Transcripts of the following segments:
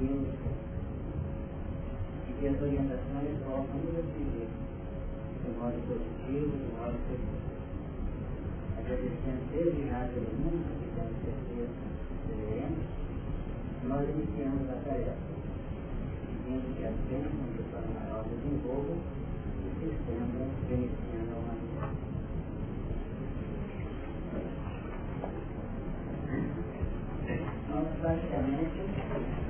Deus e que as orientações possam nos atender de modo positivo, de modo feliz. Agradecendo desde já pelo mundo que temos certeza que veremos, nós iniciamos a tarefa, pedindo que as bênçãos do Pai Maior desenvolva e se estendam beneficiando a humanidade. Então, nós praticamente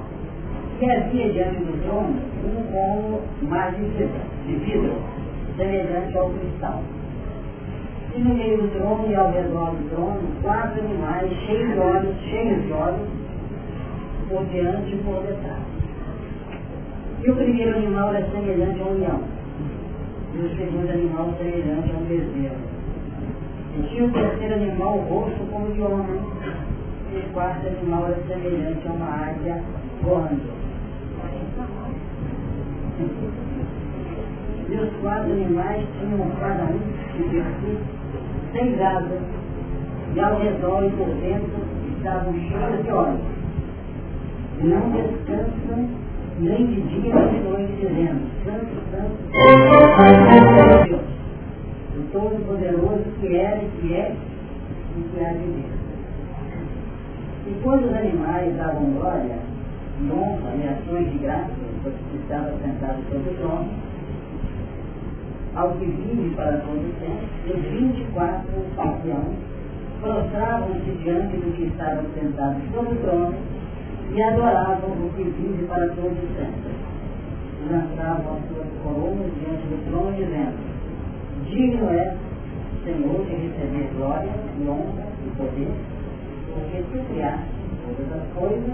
Querzinha diante do trono, um como mais de vidro, de vidro, semelhante ao cristal. E no meio do trono e ao redor do trono, quatro animais cheios de olhos, cheios de olhos, por diante e por detrás. E o primeiro animal era semelhante a um leão. E o segundo animal semelhante a um bezerro. E tinha o terceiro animal rosto como de homem. E o quarto animal era semelhante a uma águia voando. Meus quatro animais tinham um paraíso de perfil, sem gado, e ao redor e por dentro estavam cheios de óleo. Não descansam nem de dia nem de noite, dizendo, santo, santo, Deus, o Todo-Poderoso que era e que é e que há de Deus. E quando os animais davam glória, em honra e ações de graça, que estava sentado sobre o trono, ao que vive para todo o tempo, os 24 anciãos prostravam-se diante do que estava sentado sobre o trono e adoravam o que vive para todo o tempo. Lançavam as suas coroas diante do trono dizendo, digno é, Senhor, de receber glória, e honra e poder, porque tu criaste todas as coisas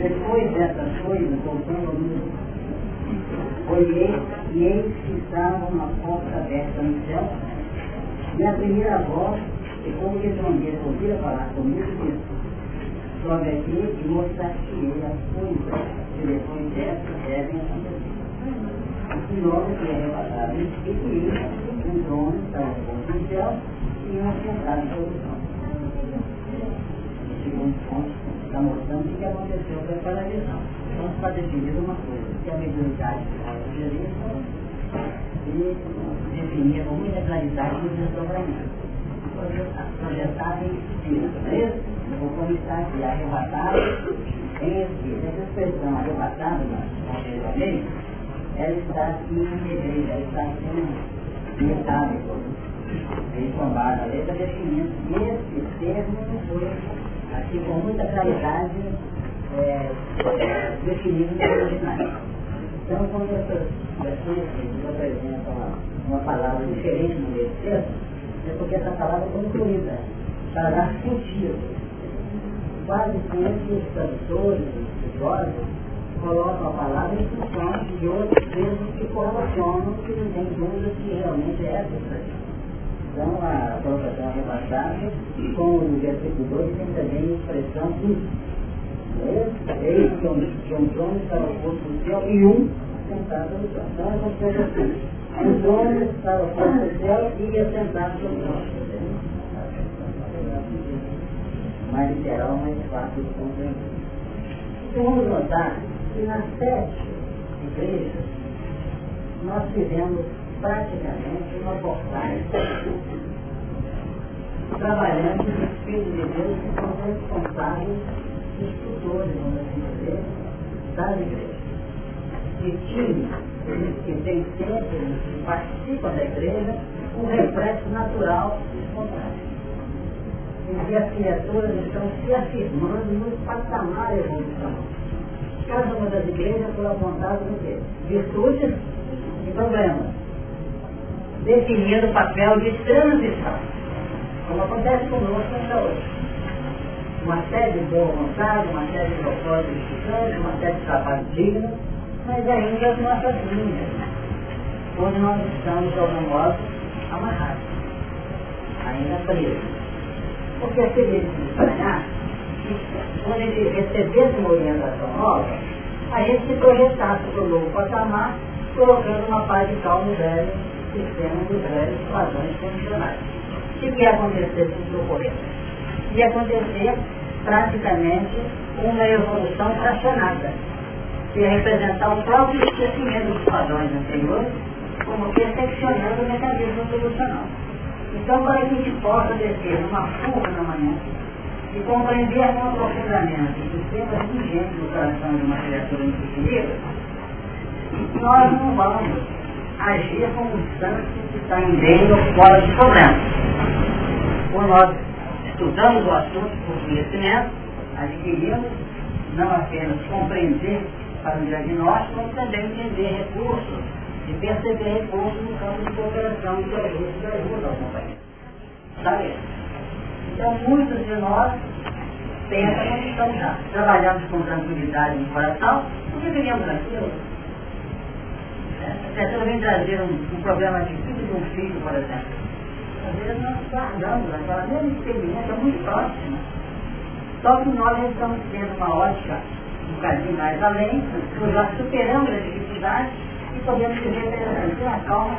Depois dessa coisa voltando ao mundo, olhei e eis que estava uma porta aberta no céu, e a primeira voz, e como que trombeta ouvira falar comigo, disse, sobe aqui e mostrar-te-ei as coisas que depois dessa devem acontecer. O nome que é relatado em Espírito, um dono estava no céu e um sentado sobre o segundo ponto está mostrando o que aconteceu com aquela visão. Então está definido uma coisa, que a mediunidade de Jerusalém e definia com muita claridade o desdobramento. Projetado em espírito, não é isso? Ou como está aqui, arrebatado em espírito. Essa expressão arrebatado lei, ela está aqui em igreja, ela está aqui em metálico. Eles tomaram a letra definindo esse termo foi aqui com muita claridade é, é, definido no original. Então, quando essas pessoas apresentam uma, uma palavra diferente no meio do texto, é porque essa palavra foi incluída para dar sentido. Quase sempre os tradutores, os estudiosos, colocam a palavra em função de outros termos que correlacionam que não tem dúvida que realmente é essa então, a colocação arrebatada, com o versículo 2, tem também a expressão um. Eis que um trono estava posto no céu e um sentado no céu. Então, é coisa assim. Um trono estava posto no céu e ia sentado no trono. Mais literal, mais fácil de compreender. Então, vamos notar que nas sete igrejas, nós tivemos praticamente uma portagem trabalhando no Espírito de Deus que são responsáveis, instrutores, vamos assim dizer, das igrejas. E times que tem sempre, que participam da igreja, um reflexo natural espontâneo. Em que as criaturas estão se afirmando no patamar evolução. Cada uma das igrejas foi apontada no quê? Virtudes e problemas definindo o papel de transição, como acontece conosco ainda hoje. Uma série de boa vontade, uma série de propósitos edificantes, uma série de trabalho digno, mas ainda as nossas linhas, onde nós estamos, de algum modo, amarrados, ainda presos. Porque é feliz de estranhar que quando ele recebesse uma orientação nova, a gente se projetasse para o novo patamar, colocando uma paz de calmo velho sistema dos velhos padrões condicionais. O que ia acontecer se isso ocorresse? Ia acontecer praticamente uma evolução fracionada, que ia representar o próprio esquecimento dos padrões anteriores, como perfeccionando o mecanismo evolucional. Então, para que a gente possa descer numa curva na manhã e compreender com aprofundamento o sistema vigente do coração de uma criatura intuitiva, nós não vamos agir como um santo que está em meio ou fora de problema. Quando nós estudamos o assunto por conhecimento, adquirimos não apenas compreender para o diagnóstico, mas também entender recursos e perceber recursos no campo de cooperação de ajuda de ajuda ao companheiro. Sabe? Então, muitos de nós pensam que estamos já trabalhamos com tranquilidade no coração, porque vivíamos tranquilos a vem trazer um, um problema difícil de um filho, por exemplo. Às vezes nós guardamos aquela mesma experiência muito próxima. Só que nós estamos tendo uma ótica um bocadinho mais além, nós já superamos a dificuldade e podemos dizer interessante, a calma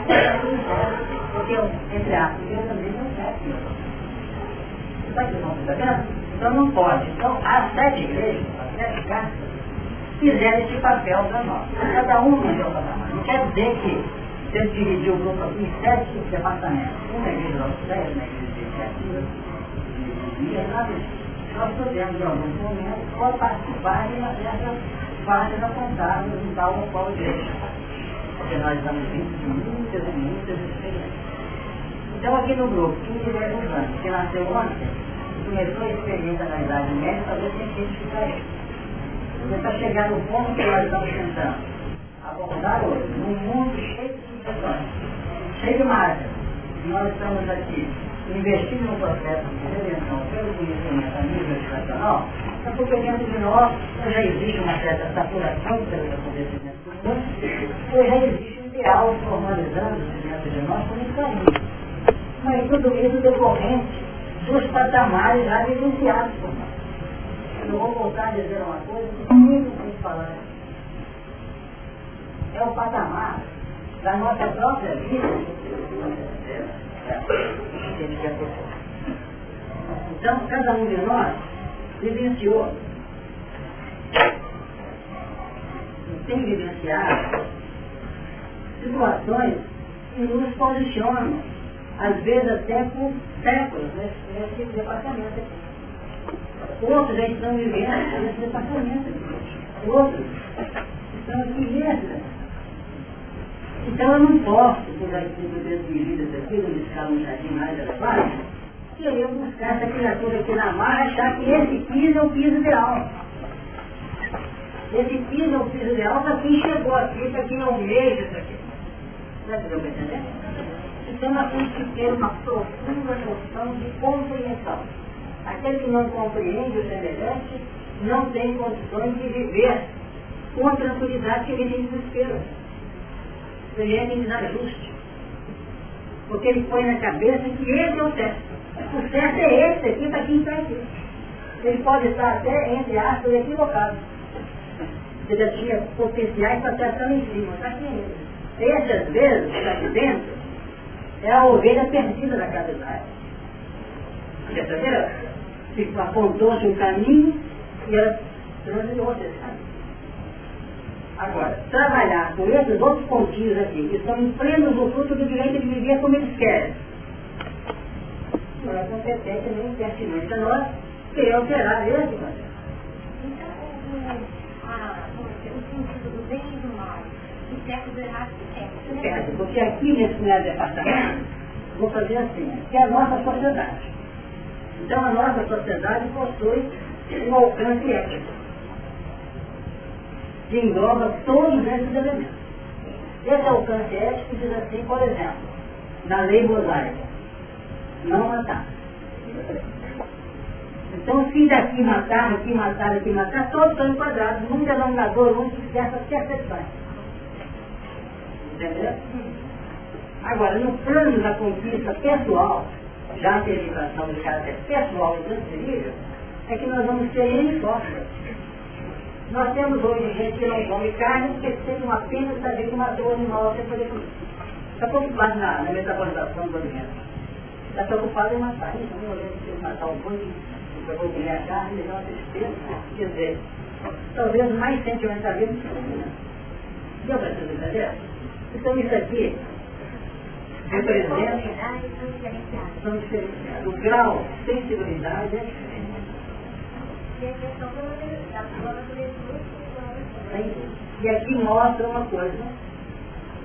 porque, entre aspas, Deus também não. Você está aqui, não está vendo? Então não pode. Então, as sete igrejas, as sete casas, fizeram esse papel para nós. Cada um no seu patamar. Não quer dizer que você dividiu o grupo aqui em sete departamentos. Um na igreja dos dez, na igreja de iniciativa, de nada Nós podemos, em alguns momentos, só participar dessas partes apontadas em tal ou qual igreja. Porque nós estamos vindo de muitas e muitas experiências. Então, aqui no grupo, 15 anos, que nasceu ontem, começou a experiência na idade média, talvez tenha que identificar isso. Você está chegando no ponto que nós estamos tentando abordar hoje, num mundo cheio de situações, cheio de marcas. Nós estamos aqui investindo no processo de redenção pelo conhecimento a nível educacional, é porque dentro de nós já existe uma certa saturação pelos acontecimentos do mundo, já existe um ideal formalizando dentro de nós como aí. Mas tudo isso decorrente dos patamares já vivenciados por nós. Eu vou voltar a dizer uma coisa que muito tem falar. É o patamar da nossa própria vida. Então, cada um de nós vivenciou tem vivenciado situações que nos posicionam, às vezes até por séculos, nesse, nesse departamento aqui. Outros já estão vivendo nesse departamento aqui. Outros estão aqui mesmo. Então eu não posso, por aqui, por dentro de vida aqui, no escala um jardim mais elevado, querer buscar essa criatura aqui na marra, achar que esse piso é o piso ideal. Esse piso é o piso ideal para quem chegou aqui, para quem almeja isso aqui. Está entendendo? Então nós temos que ter uma profunda noção de compreensão. Aquele que não compreende o semelhante não tem condições de viver com a tranquilidade que ele tem desespero. Ele é desajuste. Porque ele põe na cabeça que esse é o certo. O certo é esse aqui para quem está aqui. Ele pode estar até, entre aspas, equivocado. Você já tinha potenciais para estar tão em cima, está aqui ainda. Esse, às vezes, está aqui dentro, é a ovelha perdida da casa de Israel. Perceberam? Apontou-se um caminho e ela transitou esse caminho. Agora, trabalhar com esses outros pontinhos aqui, que estão plenos no fruto do direito de viver como eles querem, não é competente nem pertinente a nós querer alterar esse processo. Então, o sentido do bem e do mal, o certo do errado perde. Perde, porque aqui nesse primeiro departamento, vou fazer assim, que é a nossa sociedade. Então a nossa sociedade possui um alcance ético, que engloba todos esses elementos. Esse alcance ético diz assim, por exemplo, na lei mosaica, não matar. Então, se daqui matar, aqui matar, aqui matar, todos estão enquadrados num denominador único dessas percepções. Entendeu? Agora, no plano da conquista pessoal, já a derivação do caráter pessoal e transferível, é que nós vamos ter N formas. Nós temos hoje gente que não come carne porque tem uma pena de saber que matou o animal sem poder comer. Está preocupado na, na metabolização do alimento está preocupado em matar. Então, eu olhei de matar um boi, para comer a carne, uma tristeza. Quer dizer, talvez mais sentimentalismo que o Deu para vocês entender? Então, isso aqui representa. São. O grau de sensibilidade é diferente. E aqui mostra uma coisa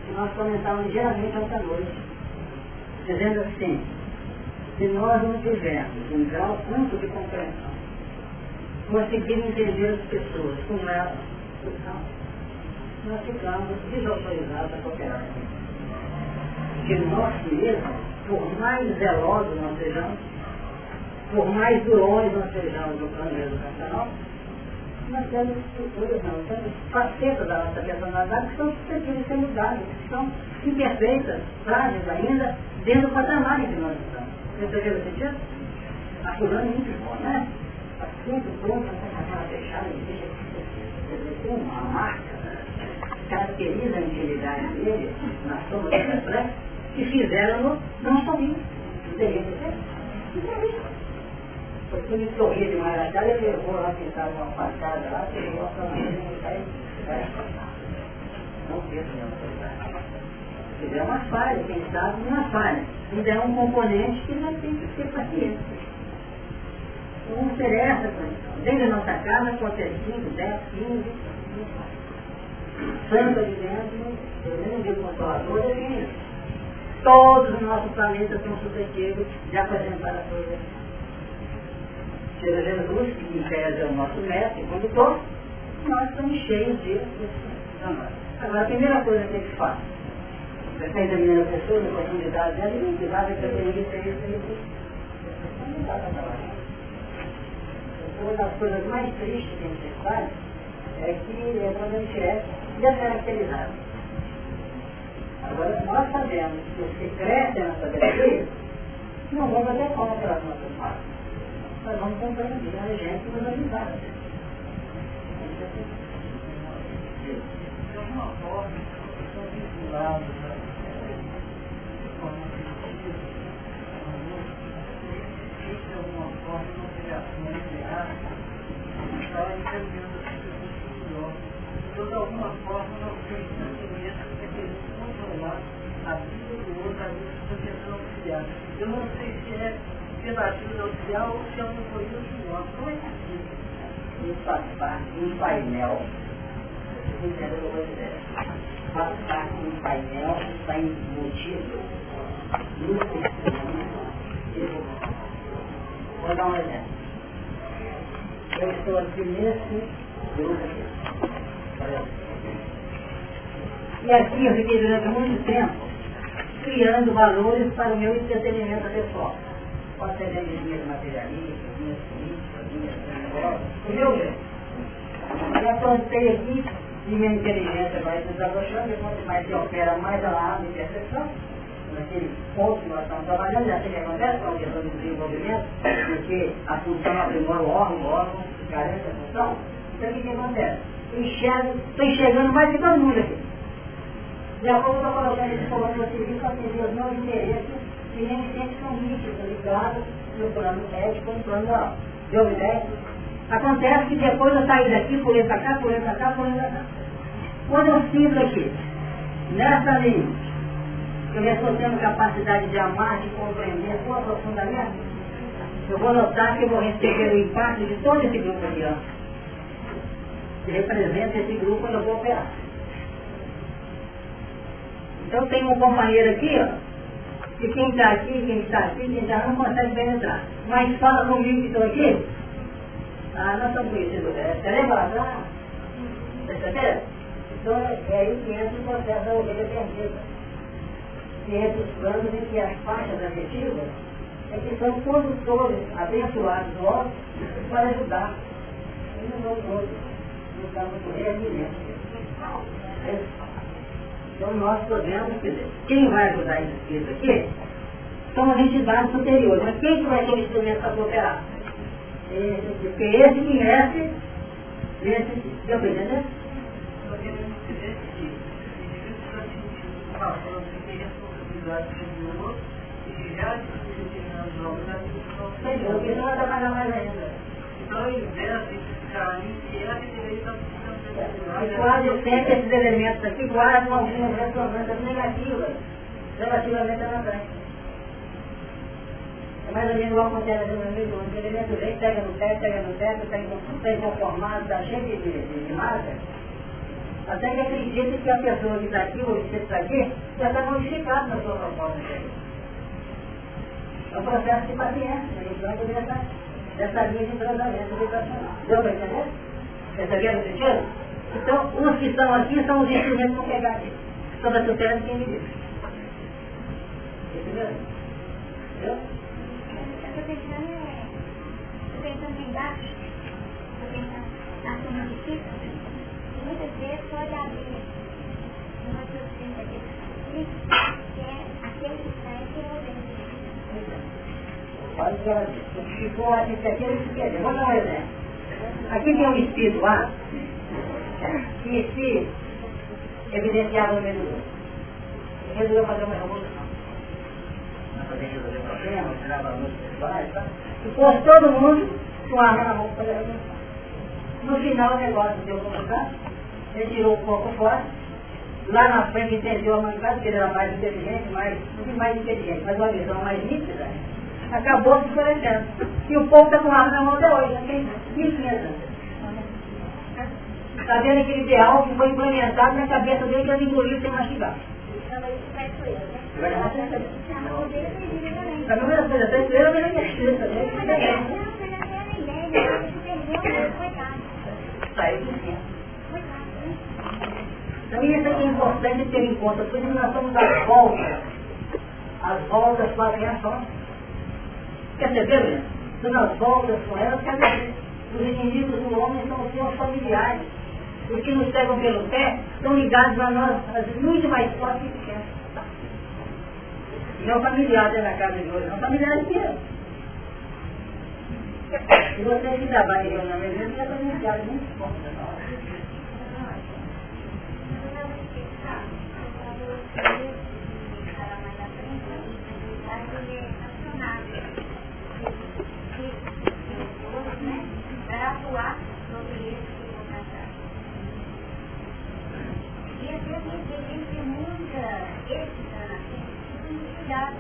que nós comentávamos geralmente esta noite, dizendo assim, se nós não tivermos um grau tanto de compreensão, conseguir entender as pessoas como elas nós ficamos desautorizados a cooperar. Porque nós mesmos, por mais zelosos nós sejamos, por mais durões nós sejamos no plano educacional, nós temos estruturas, não, temos facetas da nossa personalidade que são suscetíveis de ser mudadas, que são imperfeitas, frágeis ainda, dentro do patamar em que nós estamos. Você entendeu o sentido? A fulana é muito bom, né? Assunto pronto, essa casa fechada, tem uma marca, caracteriza a integridade dele, na soma do reflexo, que fizeram-no não sorrir. Entendeu? Porque ele sorria demais na cara, ele levou lá, pintava uma facada lá, pegou a câmera e vai Não autoridade. Se der uma falha, quem sabe uma falha. Ainda é um componente que vai ter que ter paciência. Não interessa a. Dentro da nossa casa ter 5, 10, 15, santo ali dentro, eu nem digo consolador, é Todos os nossos planetas são suscetíveis de apresentar a coisa. Seja Jesus, que em tese é o nosso mestre, condutor, nós estamos cheios de Agora, a primeira coisa que ele faz, você está examinando a pessoa, a profundidade dela, e não vai ter isso, isso, isso. Não dá para. Uma das coisas mais tristes que a gente faz é que é quando a gente é descaracterizado. Agora, nós sabemos que os que crescem na sabedoria não vão fazer contra as nossas partes. Nós vamos compreender a gente nos ajudar. De alguma forma, são vinculados de alguma forma uma obrigação nuclear para entendendo a situação melhor. Então, de alguma forma, nós temos sentimento que queremos controlar a vida do outro, a vida que está Eu não sei se é ajuda auxiliar ou se é uma coisa. Como é que é faz parte de um painel. Vocês entendem o que eu vou dizer? De um painel está embutido no sistema Vou dar um exemplo. Eu estou aqui nesse grupo aqui. E aqui eu fiquei durante muito tempo criando valores para o meu entretenimento pessoal. Pode ser energia materialista, minhas políticas, minhas o meu. Já plantei aqui e minha inteligência vai desabrochando, e quanto mais se opera, mais ela abre percepção naquele ponto que nós estamos trabalhando, já sei que acontece com a questão do desenvolvimento, porque a função aprimora o órgão, o órgão carece a função. Então o que, que acontece? Estou enxergando mais que todo aqui. De acordo com a comando de serviço para atender os meus interesses, que nem sempre são nítidos, ligados no plano ético, no plano ideia? Acontece que depois eu saí daqui, pulei para cá, pulei para cá, pulei para cá. Quando eu sinto aqui, nessa linha, eu já estou tendo capacidade de amar, de compreender com aprofundamento, eu vou notar que eu vou receber o impacto de todo esse grupo aqui, ó, que representa esse grupo quando eu vou operar. Então tem um companheiro aqui, ó, que quem está aqui, quem está aqui, quem está não consegue penetrar. Mas fala comigo que estou aqui, ah, nós estamos conhecidos, é, você lembra lá? Percebeu? Então é aí que entra o processo da ovelha perdida que entre os planos em que as faixas afetivas é que são condutores abençoados nossos para ajudar. E não vão todos. Não estamos reagindo. Então nós podemos, dizer, quem vai ajudar esse espírito aqui são as entidades superiores. Mas quem que vai ter o instrumento para cooperar? Esse, porque esse conhece, esse, deu para entender? e Entendeu? Porque não vai trabalhar mais ainda. Então, ao invés de ficar inquieto, deveria estar e quase sempre esses elementos aqui guardam algumas ressonâncias negativas relativamente à matéria. É mais ou menos igual acontece no amigo, o elemento vem, pega no pé, pega no pé, está inconformado, está cheio de, de, de marca, até que acredita que a pessoa que está aqui, ou que está aqui, já está modificado na sua proposta É um processo de paciência, a gente vai dessa, dessa linha de tratamento educacional. Deu para entender? Perceberam o sentido? Então, os que estão aqui são os instrumentos para pegar aqui. Sobre a tutela de quem me diz. Entendeu? Entendeu? Estou pensando, estou pensando embaixo, estou pensando na turma de física, muitas vezes pode abrir um raciocínio daquele que é aquele que está entre o Olha, ficou aqui, aquele que quer. Vou dar um exemplo. Aqui tem um espírito lá, que se evidenciava no meio do grupo. Resolveu fazer uma revolução. E pôs todo mundo com a arma na mão para a revolução. No final o negócio deu complicado, ele tirou o corpo fora, lá na frente entendeu a mancada, porque ele era mais inteligente, mais, mais inteligente, mas uma visão mais nítida, acabou se escurecendo. E o povo está com arma na mão até hoje, não tem 15 anos. Está vendo aquele ideal que foi implementado na cabeça dele que ele engoliu sem mastigar. A primeira coisa, a vem na escrita, né? Saiu de cima. Então isso é importante ter em conta, por isso nós somos as voltas. As voltas com as reações. Perceberam isso? Então as voltas com elas, quer dizer, os inimigos do homem são os seus familiares. Os que nos pegam pelo pé estão ligados a nós, muito mais fortes que pequenas. Não familiar da casa de hoje, não familiar inteiro. Se você que trabalha em uma mesa, você vai familiar muito. Para atuar sobre esse que vou tratar. E às vezes a gente tem muita ética na cuidado.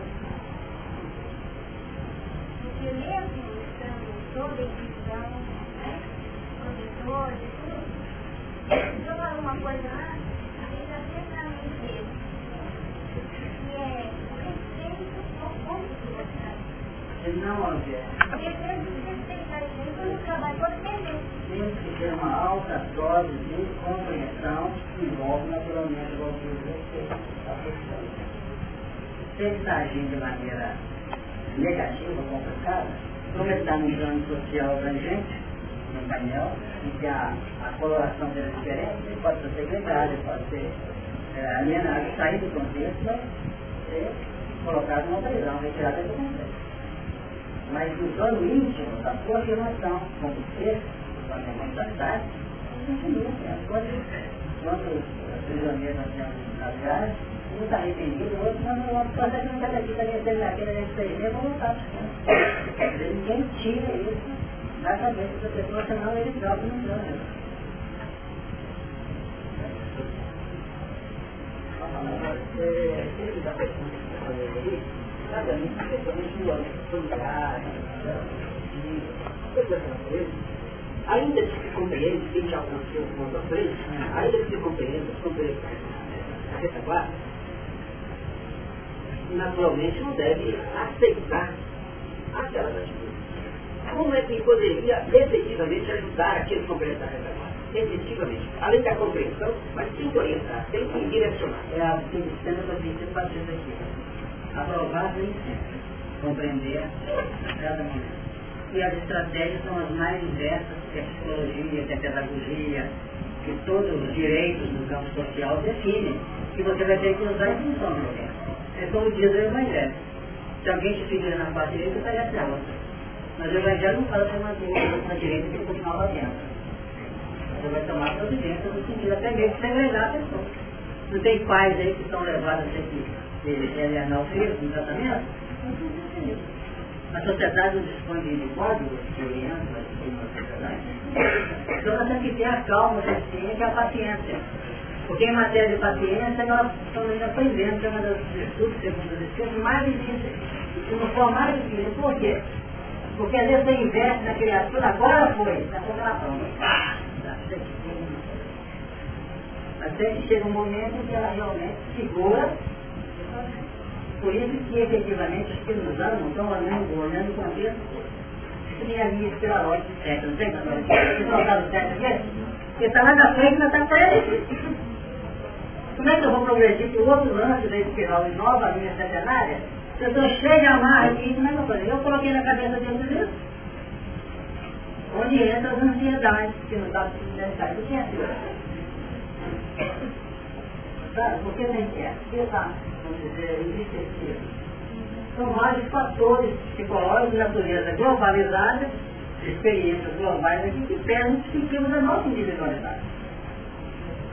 Porque mesmo estando toda visão, né? Professores e tudo, se eu falo uma coisa lá, a gente já sempre na mente dele. Que é o respeito ao ponto você está. Não, André. Porque você tem que estar sempre no trabalho, pode perder. Tem que ter uma alta dose de compreensão que envolve naturalmente o respeito à pessoa. Se ele está agindo de maneira negativa, complicada, como ele está num plano social abrangente, no painel, em que a, a coloração dele é diferente, ele pode ser secretário, pode ser é, alienado, sair do contexto, mas ser colocado numa prisão, retirada do contexto. Mas no plano íntimo, da sua afirmação, como ser, da mentalidade, continua, coisas, quando os prisioneiros nós temos nas viagens, um está arrependido, o outro não, não, pode ser que não está aqui, está naquele, vou voltar para Ninguém tira isso da cabeça da pessoa, senão ele próprio não ganha. Que está fazendo aí, sabe, a dessa natureza, ainda se compreende, quem já o ponto à frente, ainda se compreenda, se compreenda a retaguarda, naturalmente não deve aceitar aquelas atitudes. Como é que poderia efetivamente ajudar aquele que compreende a retaguarda? Efetivamente, além da compreensão, mas tem que orientar, tem que direcionar. É a cena que a gente fazendo aqui. Aprovar nem sempre. Compreender cada momento. E as estratégias são as mais diversas que a psicologia, que a pedagogia, que todos os direitos no campo social definem, que você vai ter que usar em função do É como diz o Evangelho. Se alguém te pedir na parte direita, parece a outra. Mas o Evangelho não fala que na direita e continuar lá dentro. Você vai tomar providência no sentido até mesmo de segregar a pessoa. Não tem pais aí que são levados a ter que alienar o filho no tratamento? Não isso. A sociedade não dispõe de códigos que orientam a sociedade. Então nós temos que ter a calma suficiente e a paciência. Porque em matéria de paciência, nós estamos aprendendo, que é uma das virtudes, segundo os Espíritos, mais difíceis. Não for mais difícil, por quê? Porque às vezes você investe na criatura, agora foi, está na prova. Até que chega um momento que ela realmente segura. Por isso que efetivamente os que nos amam estão olhando, olhando o contexto. Tem a linha espiralóide de sete, não tem? Você soltado aqui? Porque está lá na frente, não está atrás. Como é eu vou progredir para o outro lance da espiral e nova linha centenária? Se eu estou cheio de amarra aqui, como é que eu fazer? Eu coloquei na cabeça dele disso. Onde entra as ansiedades, que não está necessário. O que é ansiedade? Sabe? Por que tem que é? Porque está, vamos dizer, entristecido. São vários fatores psicológicos de natureza globalizada, experiências globais aqui, que perdem o psiquismo da nossa individualidade.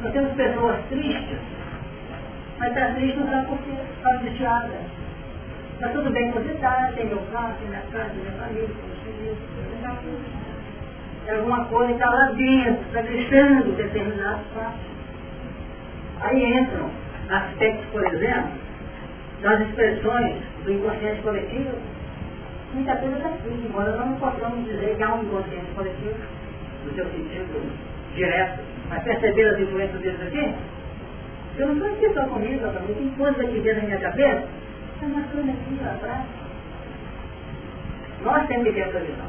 Nós temos pessoas tristes, mas está triste não sabe por quê, está angustiada. Está tudo bem você está, tem meu carro, tem minha casa, minha família, meu filho, tem alguma coisa que está lá dentro, está crescendo determinado fato. Aí entram aspectos, por exemplo, das expressões do inconsciente coletivo. Muita coisa está aqui, embora nós não possamos dizer que há um inconsciente coletivo, no seu sentido direto, mas perceber as influências deles aqui? Eu não estou aqui só comigo, também tem coisas aqui dentro da minha cabeça, está marcando aqui lá atrás. Nós temos que ter essa visão.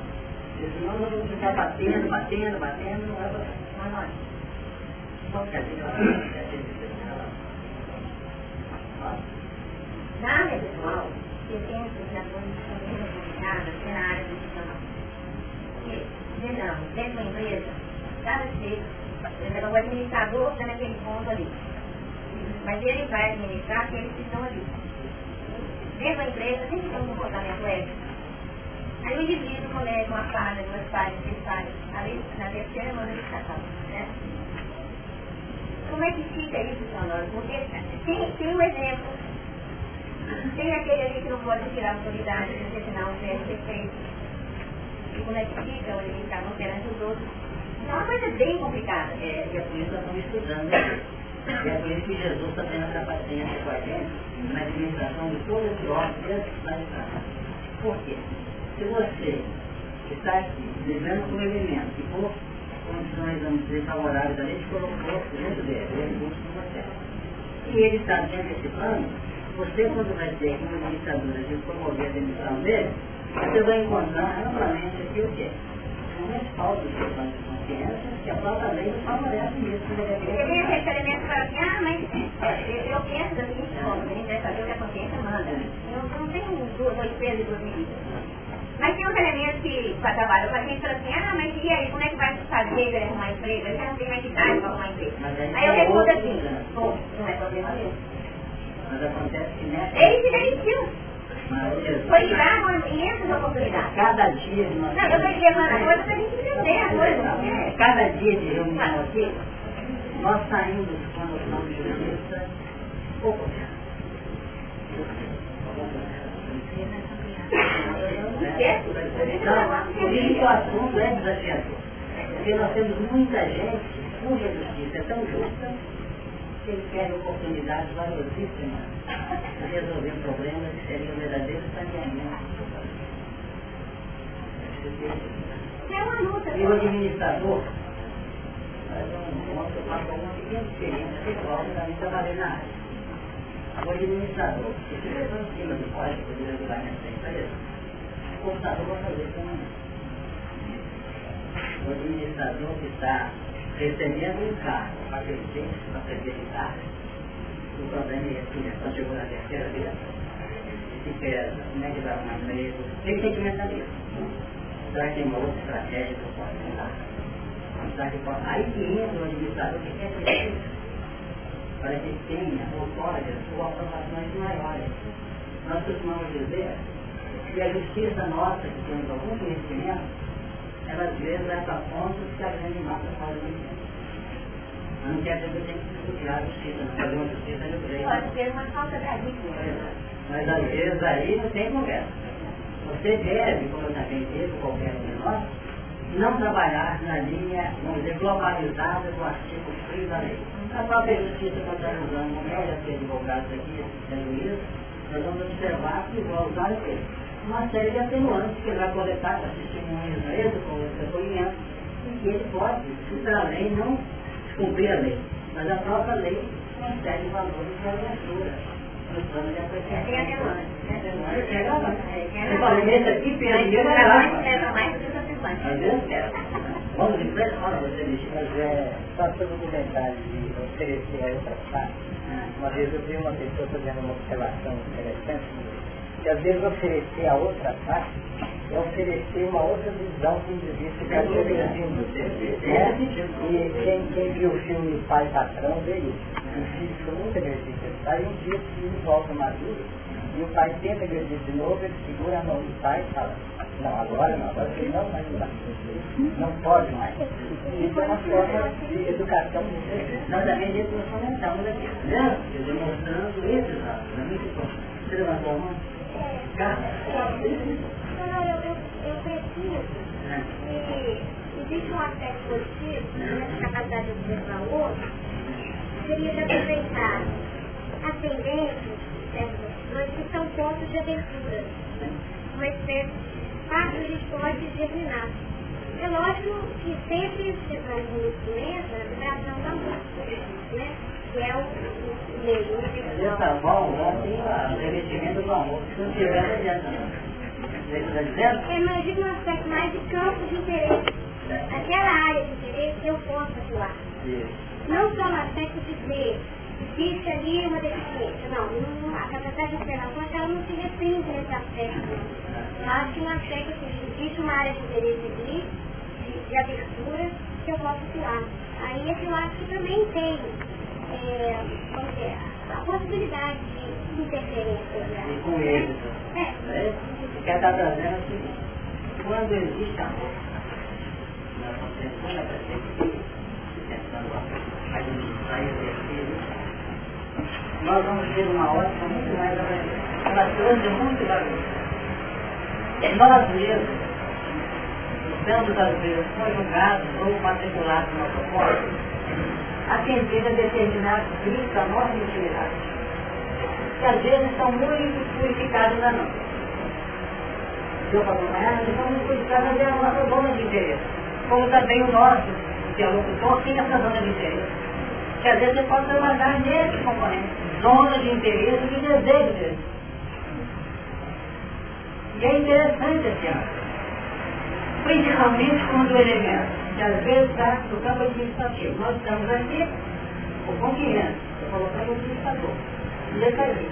Senão nós vamos ficar batendo, batendo, batendo, não vai para Mas nós. Só quer dizer Na área pessoal, eu penso que a condição muito complicada é na área profissional. Porque, digamos, dentro da empresa, cada ser, por exemplo, o administrador está naquele ponto ali. Mas ele vai administrar aqueles que estão ali. dentro da empresa, sempre tem um comportamento ético. Aí o indivíduo comete uma falha, duas falhas, três falhas, na terceira manda de casal, né? Como é que fica isso, Sonora? Porque tem, tem um exemplo. Tem aquele ali que não pode tirar a autoridade, porque senão o é defeito. E como é que fica o limitado perante os outros? Então é uma coisa bem complicada. É, e isso que nós estamos estudando. Né? E é por isso que Jesus está tendo essa paciência com a gente na administração de todo esse desde a Por quê? Se você está aqui vivendo com um elemento que por condições, vamos dizer, favoráveis, a gente colocou dentro dele, ele busca com você. E ele está dentro desse plano, você quando vai ter como administradora de promover a demissão dele, você vai encontrar amplamente aqui o quê? Seu plano de consciência, que a própria lei não favorece isso. Você vem e assim, ah, mas é, eu penso da seguinte forma, a gente vai fazer o que a consciência manda. Eu não tenho dois pesos e duas medidas. Mas tem uns elementos que para trabalho com a gente fala assim, ah, mas e aí, como é que vai fazer ele arrumar emprego? Ele já não tem mais idade para arrumar emprego. Aí eu respondo assim, bom, não é problema meu. Mas acontece que nessa... Ele se demitiu. Foi dar imensas oportunidades. Cada dia de nós... Não, eu estou levando a coisa para a gente entender a coisa. Cada dia de reunião aqui, nós saímos a noção de justiça pouco Não, o assunto é desafiador. Porque nós temos muita gente cuja justiça é tão justa que eles querem oportunidades valiosíssimas de resolver problemas que seriam verdadeiros saneamentos. É uma luta. E o administrador, O administrador, que da empresa, computador vai. O administrador que está recebendo um carro para crescer, para acreditar, o problema é esse, né? Quando chegou na terceira vez, se pesa, como é que vai arrumar emprego, tem sentimento da vida. Será que tem uma outra estratégia que eu posso? Aí que entra o administrador que quer crescer, para que tenha outorgas ou aprovações maiores. Nós costumamos dizer e a justiça nossa, que temos algum conhecimento, ela às vezes vai para pontos que a grande massa pode não entender. Não quer dizer que tem que discutir a justiça, não fazer uma justiça de direito. Pode ser uma falta de habitude. Mas às vezes aí não tem conversa. Você deve, como eu também devo, qualquer um de nós, não trabalhar na linha, vamos dizer, globalizada do artigo 3 da lei. A própria justiça que nós estamos usando, não é ser advogados aqui, sendo isso, nós vamos observar que vão usar o quê? uma série de atenuantes que ele vai coletar para testemunhas mesmo, com os depoimentos, e ele pode, se a lei não cumprir a lei, mas a própria lei consegue valores plano de apreciação. Tem é. Eu falei, nesse aqui, é. Às vezes Vamos em frente, fala você. Mas é, só sobre o comentário de oferecer a outra parte. Uma vez eu vi uma pessoa fazendo uma observação interessante que às vezes oferecer a outra parte é oferecer uma outra visão do indivíduo que está progredindo. Né? E quem, quem viu o filme Pai Patrão vê isso. O filho ficou muito agredido pai, e um dia o filho volta maduro e o pai tenta agredir de novo, ele segura a mão do pai e fala, não, agora não, agora você não vai mudar. Não pode mais. Isso é uma forma de educação. Nós também depois comentamos aqui, né? Demonstrando esses atos. Você levantou a mão? Não, eu, eu, preciso que existe um aspecto positivo nessa capacidade de observar o outro, seria de aproveitar as tendências dessas opções que são pontos de abertura, uma espécie parte a gente pode germinar. É lógico que sempre se faz um instrumento a vibração da música, né? que é o meio universal. Tá bom, ontem o revestimento do amor. Se não tiver, não adianta. Imagina um aspecto mais de campo de interesse. Aquela área de interesse eu posso atuar. Não só no aspecto de ver, existe ali uma deficiência. Não, não a capacidade de observação ela não se restringe nesse aspecto. Acho que um aspecto que existe uma área de interesse ali, de, de abertura, que eu posso atuar. Aí esse eu acho que também tem é, possibilidade de interferência. E com êxito. É. é. Quer estar trazendo seguinte, quando existe amor, nós estamos tentando a e exercer nós vamos ter uma ótica muito mais ela trouxe muito barulho. Nós mesmos, estamos às vezes conjugados ou matriculados no propósito, atender a determinados gritos da nossa intimidade, que às vezes são muito purificados da nossa. Deu para acompanhar? Eles são muito purificados, é a nossa zona de interesse. Como também o nosso interlocutor tem essa zona de interesse. Que às vezes você pode trabalhar nesse componente, zona de interesse e desejo dele. E é interessante esse ano. Principalmente quando o elemento, que às vezes está no campo administrativo. Nós estamos aqui, o concorrente, eu colocando o administrador. E ele ali.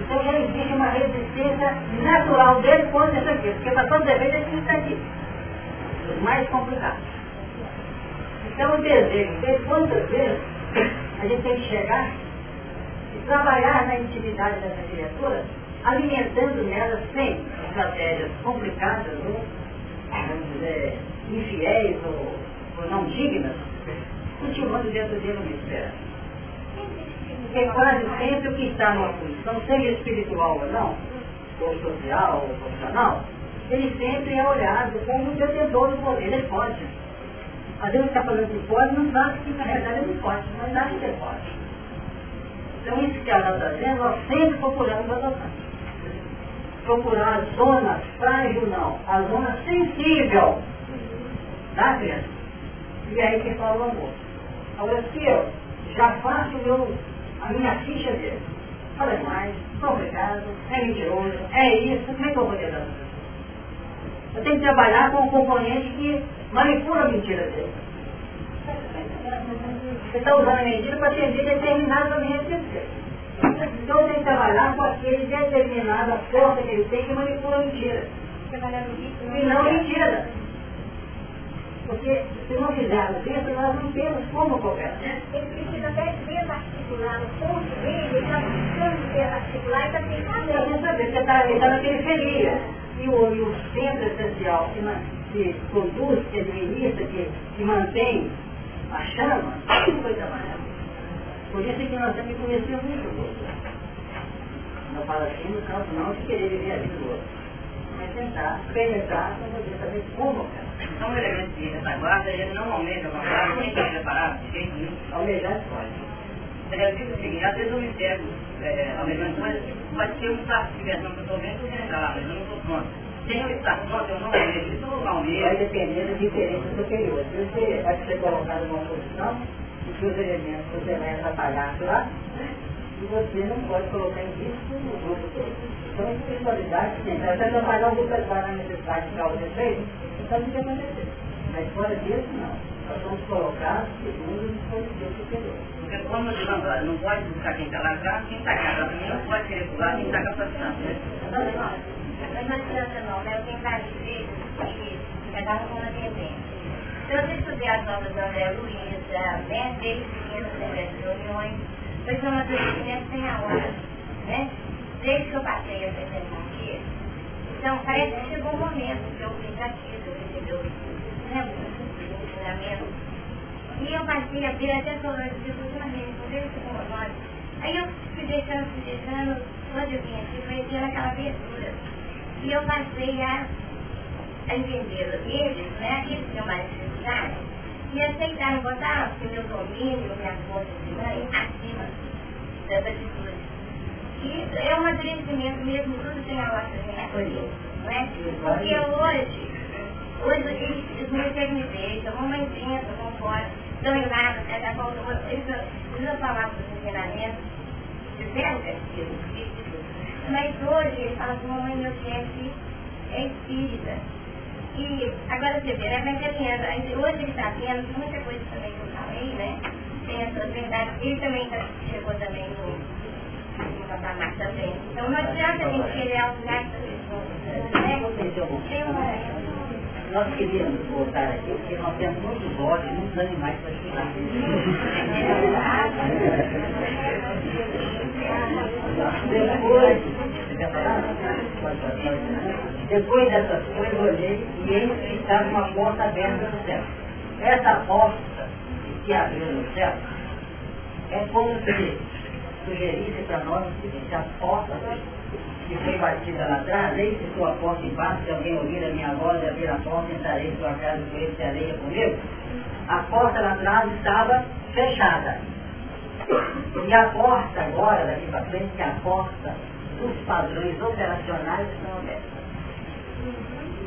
Então já existe uma resistência natural dele contra isso aqui, porque para todo defeito ele precisa aqui. Os mais complicados. Então o desejo quantas vezes a gente tem que chegar e trabalhar na intimidade dessa criatura alimentando nela sem estratégias complicadas ou, vamos dizer, infiéis ou, ou não dignas, cultivando dentro dele uma esperança. Porque quase sempre o que está numa posição, seja espiritual ou não, ou social ou profissional, ele sempre é olhado como detentor do poder, ele pode. Às vezes está falando que pode, não sabe que na realidade ele pode, mas acha que ele. Então isso que ela está dizendo, nós sempre procuramos adotar procurar a zona frágil não, a zona sensível da criança. E aí que fala o amor. Agora se eu já faço meu, a minha ficha dele, fala mais, complicado, é mentiroso, é isso, como é que eu vou? Eu tenho que trabalhar com um componente que manipula a mentira dele. Você está usando a mentira para atender determinadamente esse então tem que trabalhar com aquele determinada força que ele tem que manipula a mentira. E não mentira. Porque se não fizermos isso, nós não temos como cooperar. Ele precisa até desarticular o ponto dele, ele está buscando desarticular e está sem saber. Está saber, você está tá na periferia. E o, e o centro essencial que, que conduz, que administra, que, que mantém a chama, não foi trabalhado. Por isso é que nós temos que conhecer muito o outro. Não fala assim no caso não de querer viver a vida do outro. Mas tentar penetrar para poder saber como cara. Então o elemento de retaguarda, ele não almeja uma guarda, nem está preparado, de jeito nenhum. Almejar pode. Ele diz o seguinte, às vezes eu me pego é, coisas, pode ser um espaço de diversão que eu estou vendo, eu quero entrar lá, mas eu não estou pronto. Sem eu estar pronto, eu não almejo. Isso não almejo. Vai depender da diferença superior. Se você vai ser colocado numa posição, que os elementos você vai atrapalhar lá, né? e você não pode colocar em risco o grupo todo. Então, a espiritualidade, sim, você trabalhar o grupo na necessidade de algo defeito, então não tem acontecer. Mas fora disso, não. Nós vamos colocar segundo os dispositivos superiores. Porque como eu digo não pode buscar quem está atrás, quem está também não pode querer pular quem está capacitado. Né? Mas não adianta não, né? Eu tenho vários filhos que cada um com uma tendência. Então, eu estudei as obras do André Luiz, né, desde pequeno, através de reuniões, foi um amadurecimento sem a hora, né? Desde que eu passei a apresentar aqui. Então, parece que chegou um momento que eu fiz aquilo, eu recebi o né, ensinamento. E eu passei a ver até falando de ultimamente, não vejo isso como nós. Aí eu fui deixando, fui deixando, quando eu vim aqui, foi tendo aquela abertura. E eu passei a, a entender eles, né, aqueles que eu mais dificuldade, e aceitar botar o meu domínio, minha força de mãe, acima dessa atitude. E é um amadurecimento mesmo, tudo tem a nossa recolher, não é? Porque hoje, hoje eles não me deixam, mamãezinha, vão fora, estão em nada, cada qual eles não falavam dos ensinamentos, fizeram castigo, mas hoje eles falam assim, mamãe, meu chefe é espírita e agora você vê, né, vai caminhando. Hoje ele está vendo muita coisa também que eu falei, né? Tem essas verdades. Ele também tá, chegou também no, no patamar também. Então não adianta a gente querer auxiliar essas pessoas. Né? Tem uma. Nós queríamos voltar aqui, porque nós temos muitos olhos, muitos animais para estudar. depois, depois dessas coisas, olhei e eis que estava uma porta aberta no céu. Essa porta que abriu no céu é como se sugerisse para nós seguinte, a porta que foi batida lá atrás, eis que sua porta embaixo, se alguém ouvir a minha voz e abrir a porta, entrarei em sua casa com ele, se areia comigo. A porta lá atrás estava fechada. E a porta agora, daqui para frente, que é a porta dos padrões operacionais estão abertas.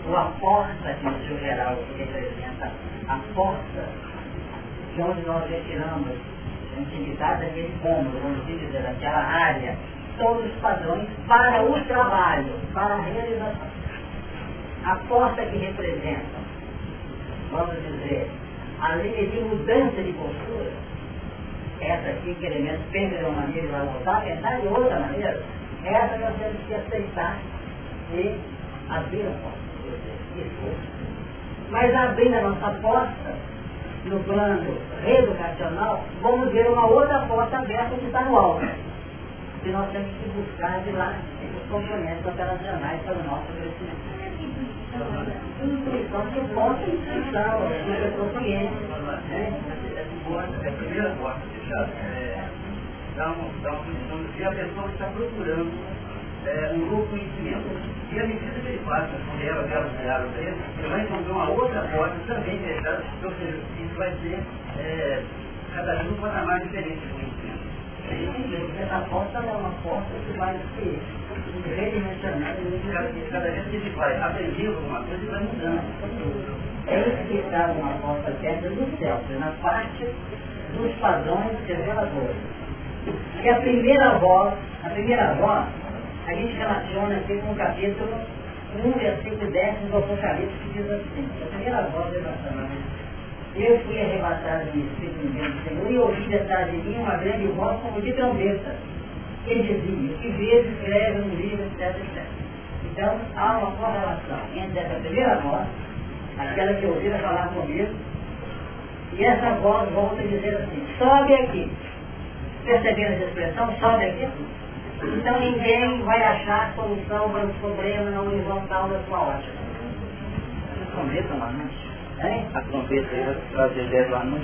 Ou a porta que no seu geral representa a porta de onde nós retiramos a intimidade daquele cômodo, vamos dizer, daquela área, todos os padrões para o trabalho, para a realização. A porta que representa, vamos dizer, a linha de mudança de postura, essa aqui, que elemento pensa de uma maneira e vai voltar, pensar de outra maneira, essa nós temos que aceitar e abrir a porta. Mas abrindo a nossa porta, no plano reeducacional, vamos ver uma outra porta aberta que está no alto. Que nós temos que buscar de lá os componentes operacionais para o nosso crescimento. Intuição que possa intuição, que a pessoa conhece. Né? É a primeira porta fechada. É, dá, uma, dá de que a pessoa está procurando é, um novo conhecimento. E à medida que ele passa por ela, dela, dela, dele, ele vai encontrar uma outra porta também fechada, ou seja, isso vai ser é, cada vez um patamar diferente conhecimento. Essa porta é uma porta que vai ser redimensionada. Cada, vez que ele vai aprendendo alguma coisa, vai mudando. É explicado uma porta aberta do céu, na parte dos padrões reveladores. E a primeira voz, a primeira voz, a gente relaciona aqui com o capítulo 1, versículo 10 do Apocalipse, que diz assim, a primeira voz relacionada. Eu fui arrebatado no Espírito do Senhor e ouvi detrás de mim uma grande voz como de trombeta, que dizia, que vezes escreve um livro, etc, etc. Então, há uma correlação entre essa primeira voz aquela que ouvira falar comigo, e essa voz volta a dizer assim, sobe aqui. Percebendo essa expressão, sobe aqui. Então ninguém vai achar solução para o problema na horizontal da sua ótica. Hein? A trombeta aí vai trazer dez lá, não?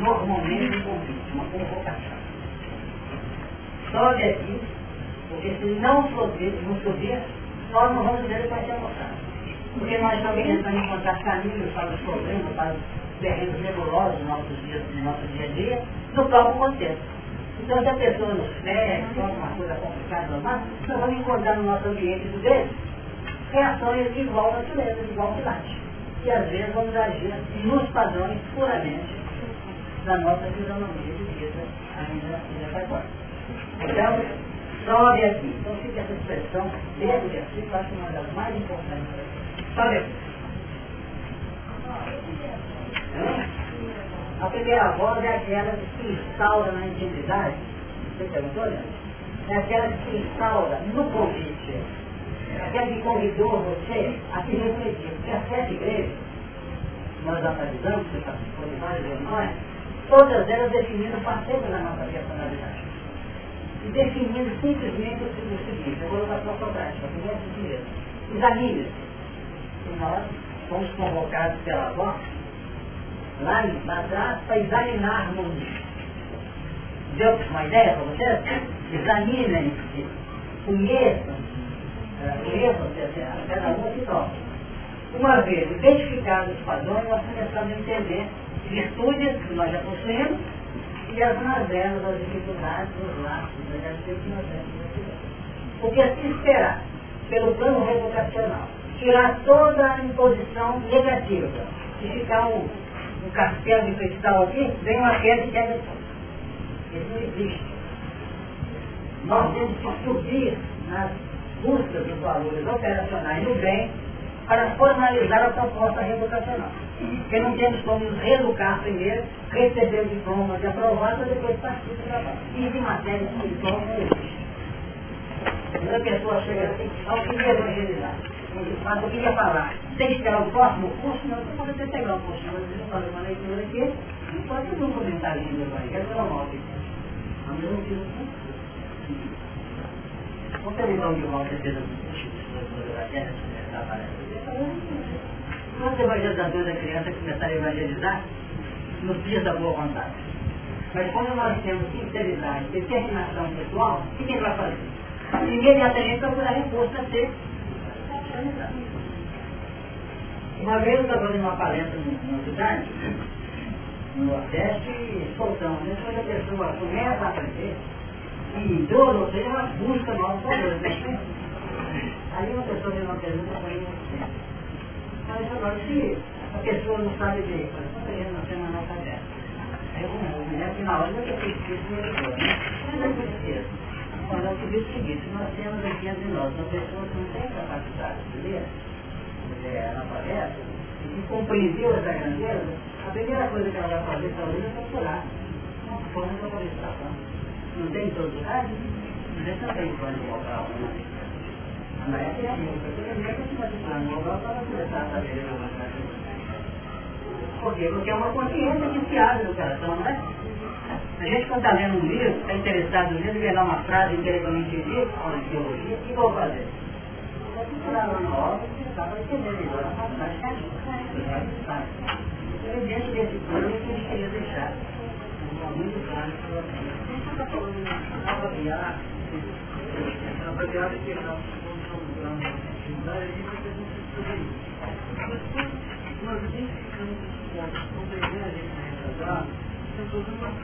Normalmente convite, uma convocação. Sobe aqui, porque se não subir, não subir, nós não vamos ver que vai ser almoçado. Porque nós também tentamos encontrar caminhos para os problemas, para os terrenos nebulosos no nosso dia, no nosso dia a dia, no próprio contexto. Então, se a pessoa nos fere, alguma coisa complicada normal, nós vamos encontrar no nosso ambiente do dele reações de igual natureza, de igual quilate. E às vezes vamos agir nos padrões puramente da nossa fisionomia de vida ainda, agora. Então, sobe aqui. Então fica essa expressão dentro de assim, eu acho uma das mais importantes Sobe aqui. A primeira voz é aquela que se instaura na intimidade. Você perguntou, né? É aquela que se instaura no convite. Aquela que convidou você a se refletir. Porque as sete igrejas, nós analisamos, você participou de várias reuniões, todas elas definindo parceiros da nossa personalidade. E definindo simplesmente o seguinte, eu vou levar para a sua prática, primeiro e primeiro. Examine-se que nós fomos convocados pela voz, lá atrás, para examinarmos. Deu uma ideia para vocês? Examinem-se, conheçam, cada um que toca. Uma vez identificados os padrões, nós começamos a entender virtudes que nós já possuímos e as mazelas, as dificuldades, os laços, as que nós temos. Porque se esperar pelo plano revocacional tirar toda a imposição negativa. Se ficar um, um castelo de cristal aqui, vem uma queda e queda tudo. Isso não existe. Nós temos que subir nas buscas dos valores operacionais do bem para formalizar a proposta reeducacional. Porque não temos como nos reeducar primeiro, receber o diploma de aprovado e depois partir para trabalho. E de matéria espiritual não existe. Quando a pessoa chega assim, ao que evangelizar mas eu queria falar, tem que esperar o próximo curso, não, pode até pegar o curso, mas você fazer uma leitura aqui, não pode fazer um comentário do Evangelho, pelo mal. Mas eu não o curso. Vamos perguntar onde volta a certeza da guerra, Quando os evangelizadores da criança começaram a evangelizar, nos dias da boa vontade. Mas quando nós temos sinceridade, determinação pessoal, o que ele vai fazer? Imediatamente procurar reforço para ser uma vez eu estava fazendo uma palestra numa cidade, no Nordeste, e soltamos, né? a pessoa começa a aprender, e dois ou três, ela busca novos valores. Né? Aí uma pessoa fez uma pergunta para mim, mas agora se a pessoa não sabe ler, eu estou querendo uma semana caderno. Aí eu me lembro que na hora eu fiz isso no leitor, né? Mas eu esqueço. Quando eu te o seguinte, nós temos aqui entre nós uma pessoa que não tem capacidade de ler, é, analfabeta, e compreendeu essa grandeza, a primeira coisa que ela vai fazer talvez é procurar uma forma de localização. Não tem introdução? Você também pode colocar uma na época é assim, a gente vai matricular no local para começar a Por quê? Porque é uma consciência que se abre no coração, não é? A gente quando está lendo um livro, está interessado no livro, lá uma frase intelectualmente dita, uma teologia, o que vou fazer? Vou procurar lá na obra, para entender melhor a faculdade católica. Então, diante desse plano, que a gente queria deixar muito claro para. A gente de que a gente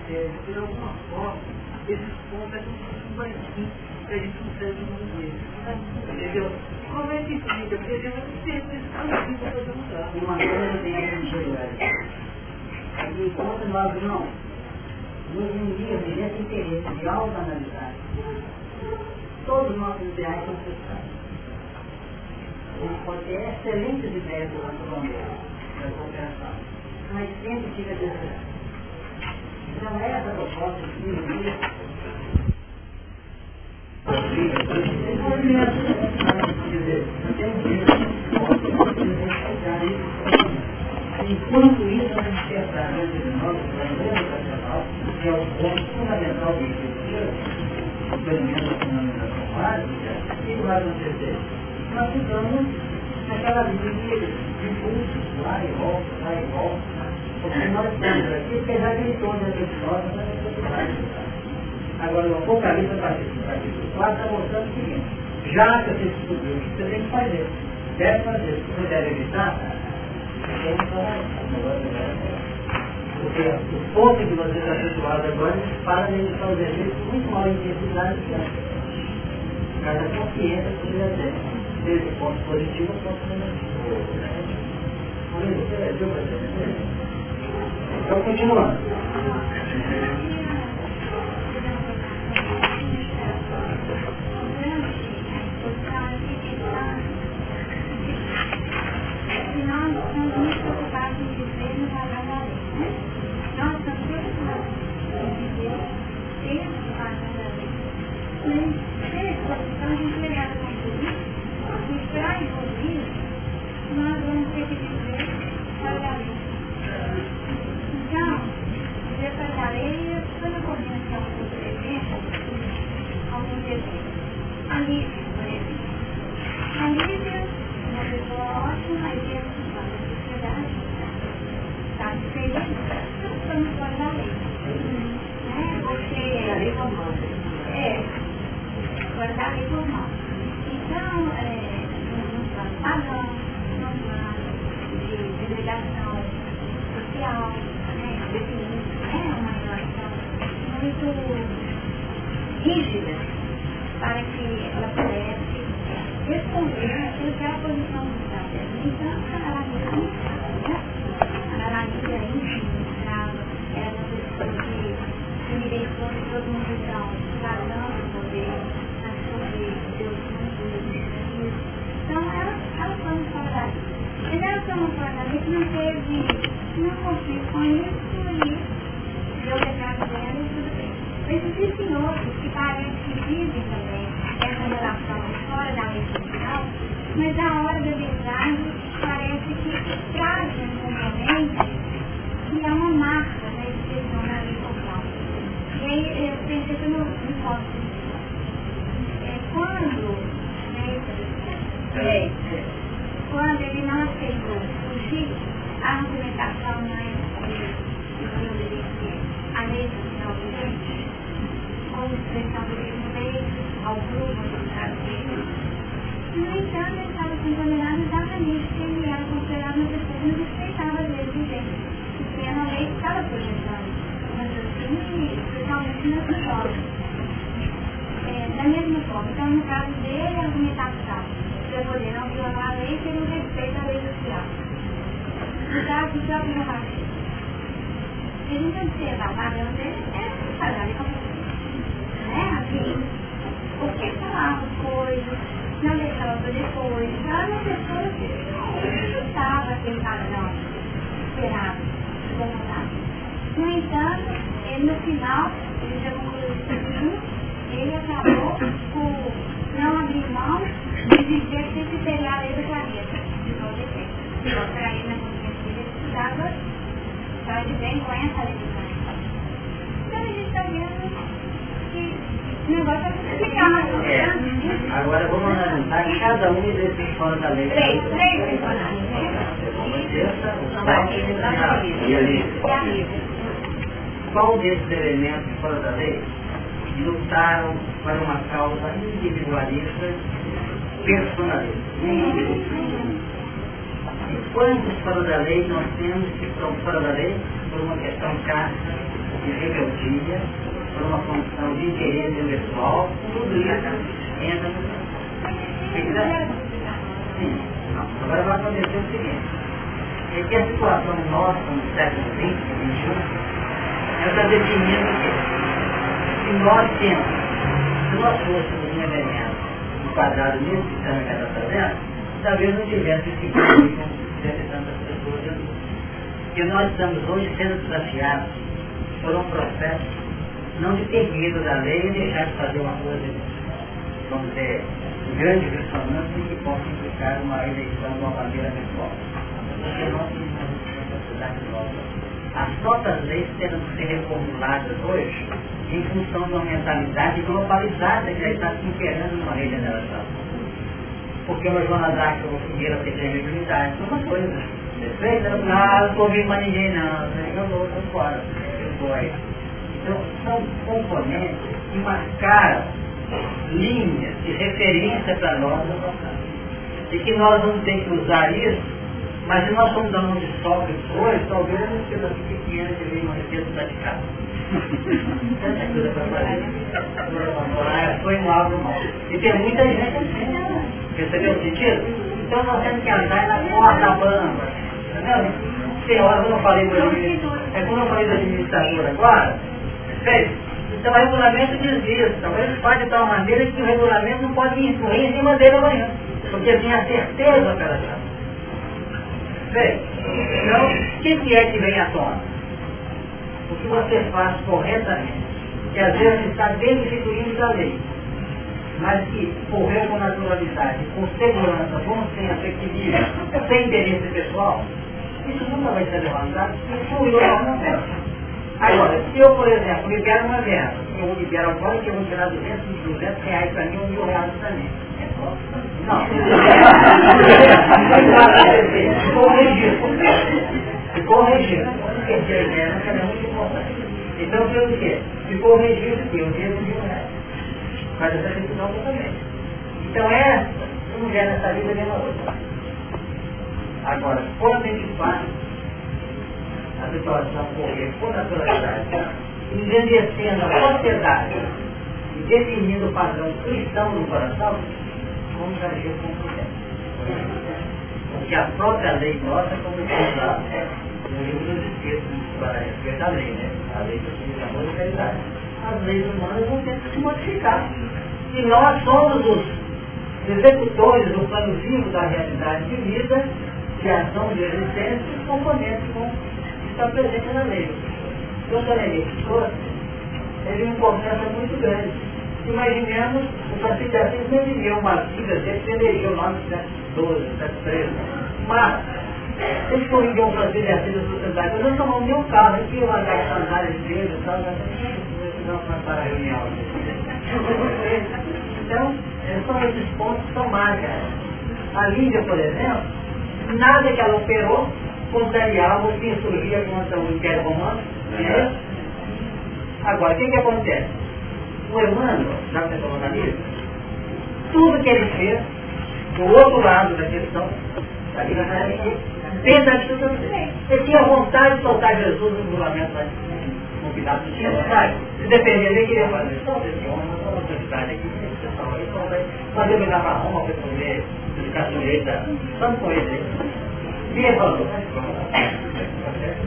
que a gente alguma forma, esses pontos é um banquinho que a gente consegue entender. Entendeu? Como é que fica? Porque a gente não tem esse caminho para fazer mudar. Uma coisa tem que enxergar. Enquanto nós não nos unirmos nesse interesse de autoanalisar, todos os nossos ideais são frustrados. Gente pode ter excelentes ideias durante o momento da cooperação, mas sempre fica desesperado. Então essa proposta de unir Enquanto isso, a gente tem a de nós, o plano educacional, que é o ponto fundamental do incentivo, pelo menos a finalização básica, o que vai acontecer? Nós ficamos naquela vida de impulsos, lá e volta, lá e volta, porque nós estamos aqui, apesar de todas as pessoas, nós necessidades Agora, o Apocalipse, capítulo 4, está mostrando o seguinte: já que você descobriu o que você tem que fazer, deve fazer. Se você deve evitar, porque o ponto que você está situado agora para de fazer exercícios muito mal intensidade que é. Cada consciência que você tem, desde ponto positivo ao ponto negativo. Então, continuando. Thank you. também, se a gente melhor concluir, se esperar evoluir, mas vamos ter que viver para a. Então, viver para a lei, quando eu começo a algum dever, algum dever, a Lívia, por exemplo. A Lívia, uma pessoa ótima, e eu estou na está É, guardar está. Então, é, um plano padrão, num de delegação social, né, definindo é uma relação muito rígida interesse pessoal, tudo entra no Sim. Agora vai acontecer o seguinte, é que a situação nossa no século XX, XXI, ela está definindo o quê? se nós temos, se nós fôssemos um elemento enquadrado nisso que a está fazendo, talvez não tivesse esse grupo com tantas pessoas. Porque nós estamos hoje sendo desafiados por um processo não de ter medo da lei e deixar de fazer uma coisa, vamos dizer, grande ressonância que possa implicar uma eleição de uma bandeira virtual. Porque nós temos uma sociedade nova as próprias leis terão que ser reformuladas hoje em função de uma mentalidade globalizada que já está se imperando numa regeneração. Porque uma Joana tem três unidades, é uma coisa. Perfeito? Não, não convido para ninguém não, eu vou, estou fora, eu vou aí. Então, são componentes que marcaram linhas de referência para nós e que nós vamos ter que usar isso mas se nós estamos dando de sol depois, talvez não seja assim pequena que uma riqueza praticada. Tanta coisa para fazer. Foi um algo mal. E tem muita gente assim. Percebeu o sentido? Então nós temos que andar na porta bamba. Entendeu? Tem horas eu não falei do É como eu falei da administradora agora. Perfeito? Então o regulamento diz isso. Talvez ele pode de tal maneira que o regulamento não pode influir em cima dele amanhã. Porque tem a certeza para ela. Bem, então, o que, que é que vem à tona? O que você faz corretamente, que às vezes está dentro da lei, mas que correu com naturalidade, com segurança, com sem afetivismo, sem interesse pessoal, isso nunca vai ser levantado, isso na terra. Agora, se eu, por exemplo, libero uma verba, eu libero agora que eu vou tirar 200, 200 reais para mim, um mil reais para mim. Não. Ficou registro. Ficou registro. Porque a ideia é muito importante. Então, pelo quê? Ficou registro que eu devo mil reais. Faz essa decisão totalmente. Então, é uma mulher nessa vida mesmo outra. Agora, quando a gente faz a situação correr por naturalidade, engrandecendo a sociedade e definindo o padrão cristão no coração, vamos agir com prudência. Porque a própria lei nossa, como lá, no livro dos Espíritos, para respeito à lei, né? A lei do amor e caridade. As leis humanas vão ter que se modificar. E nós somos os executores do plano vivo da realidade de vida, de ação de existência, componentes com, que estão presentes na lei. Então, o Solenite trouxe, teve uma importância muito grande Imaginemos o Francisco de Assis não viveu uma vida dele, ele elegeu lá no século XII, século XIII. Mas, eles corrigiam o Francisco de Assis da sociedade, eu não tomamos nenhum carro eu andar com sandálias de igreja e tal, não para a reunião. Então, São esses pontos que são mágicos. A Lídia, por exemplo, nada que ela operou contrariava o que insurgia contra o Império Romano. É. Agora, o que, que acontece? O Emmanuel, já que você falou na Lídia, tudo que ele fez, do outro lado da questão, da Liga pensa de tudo Ele tinha vontade de soltar Jesus no julgamento lá no Pilato, tinha vontade. Se depender dele, queria fazer. Solta esse homem, uma autoridade aqui, fazer me para Roma para poder ficar sujeito a. Vamos com ele Via falou.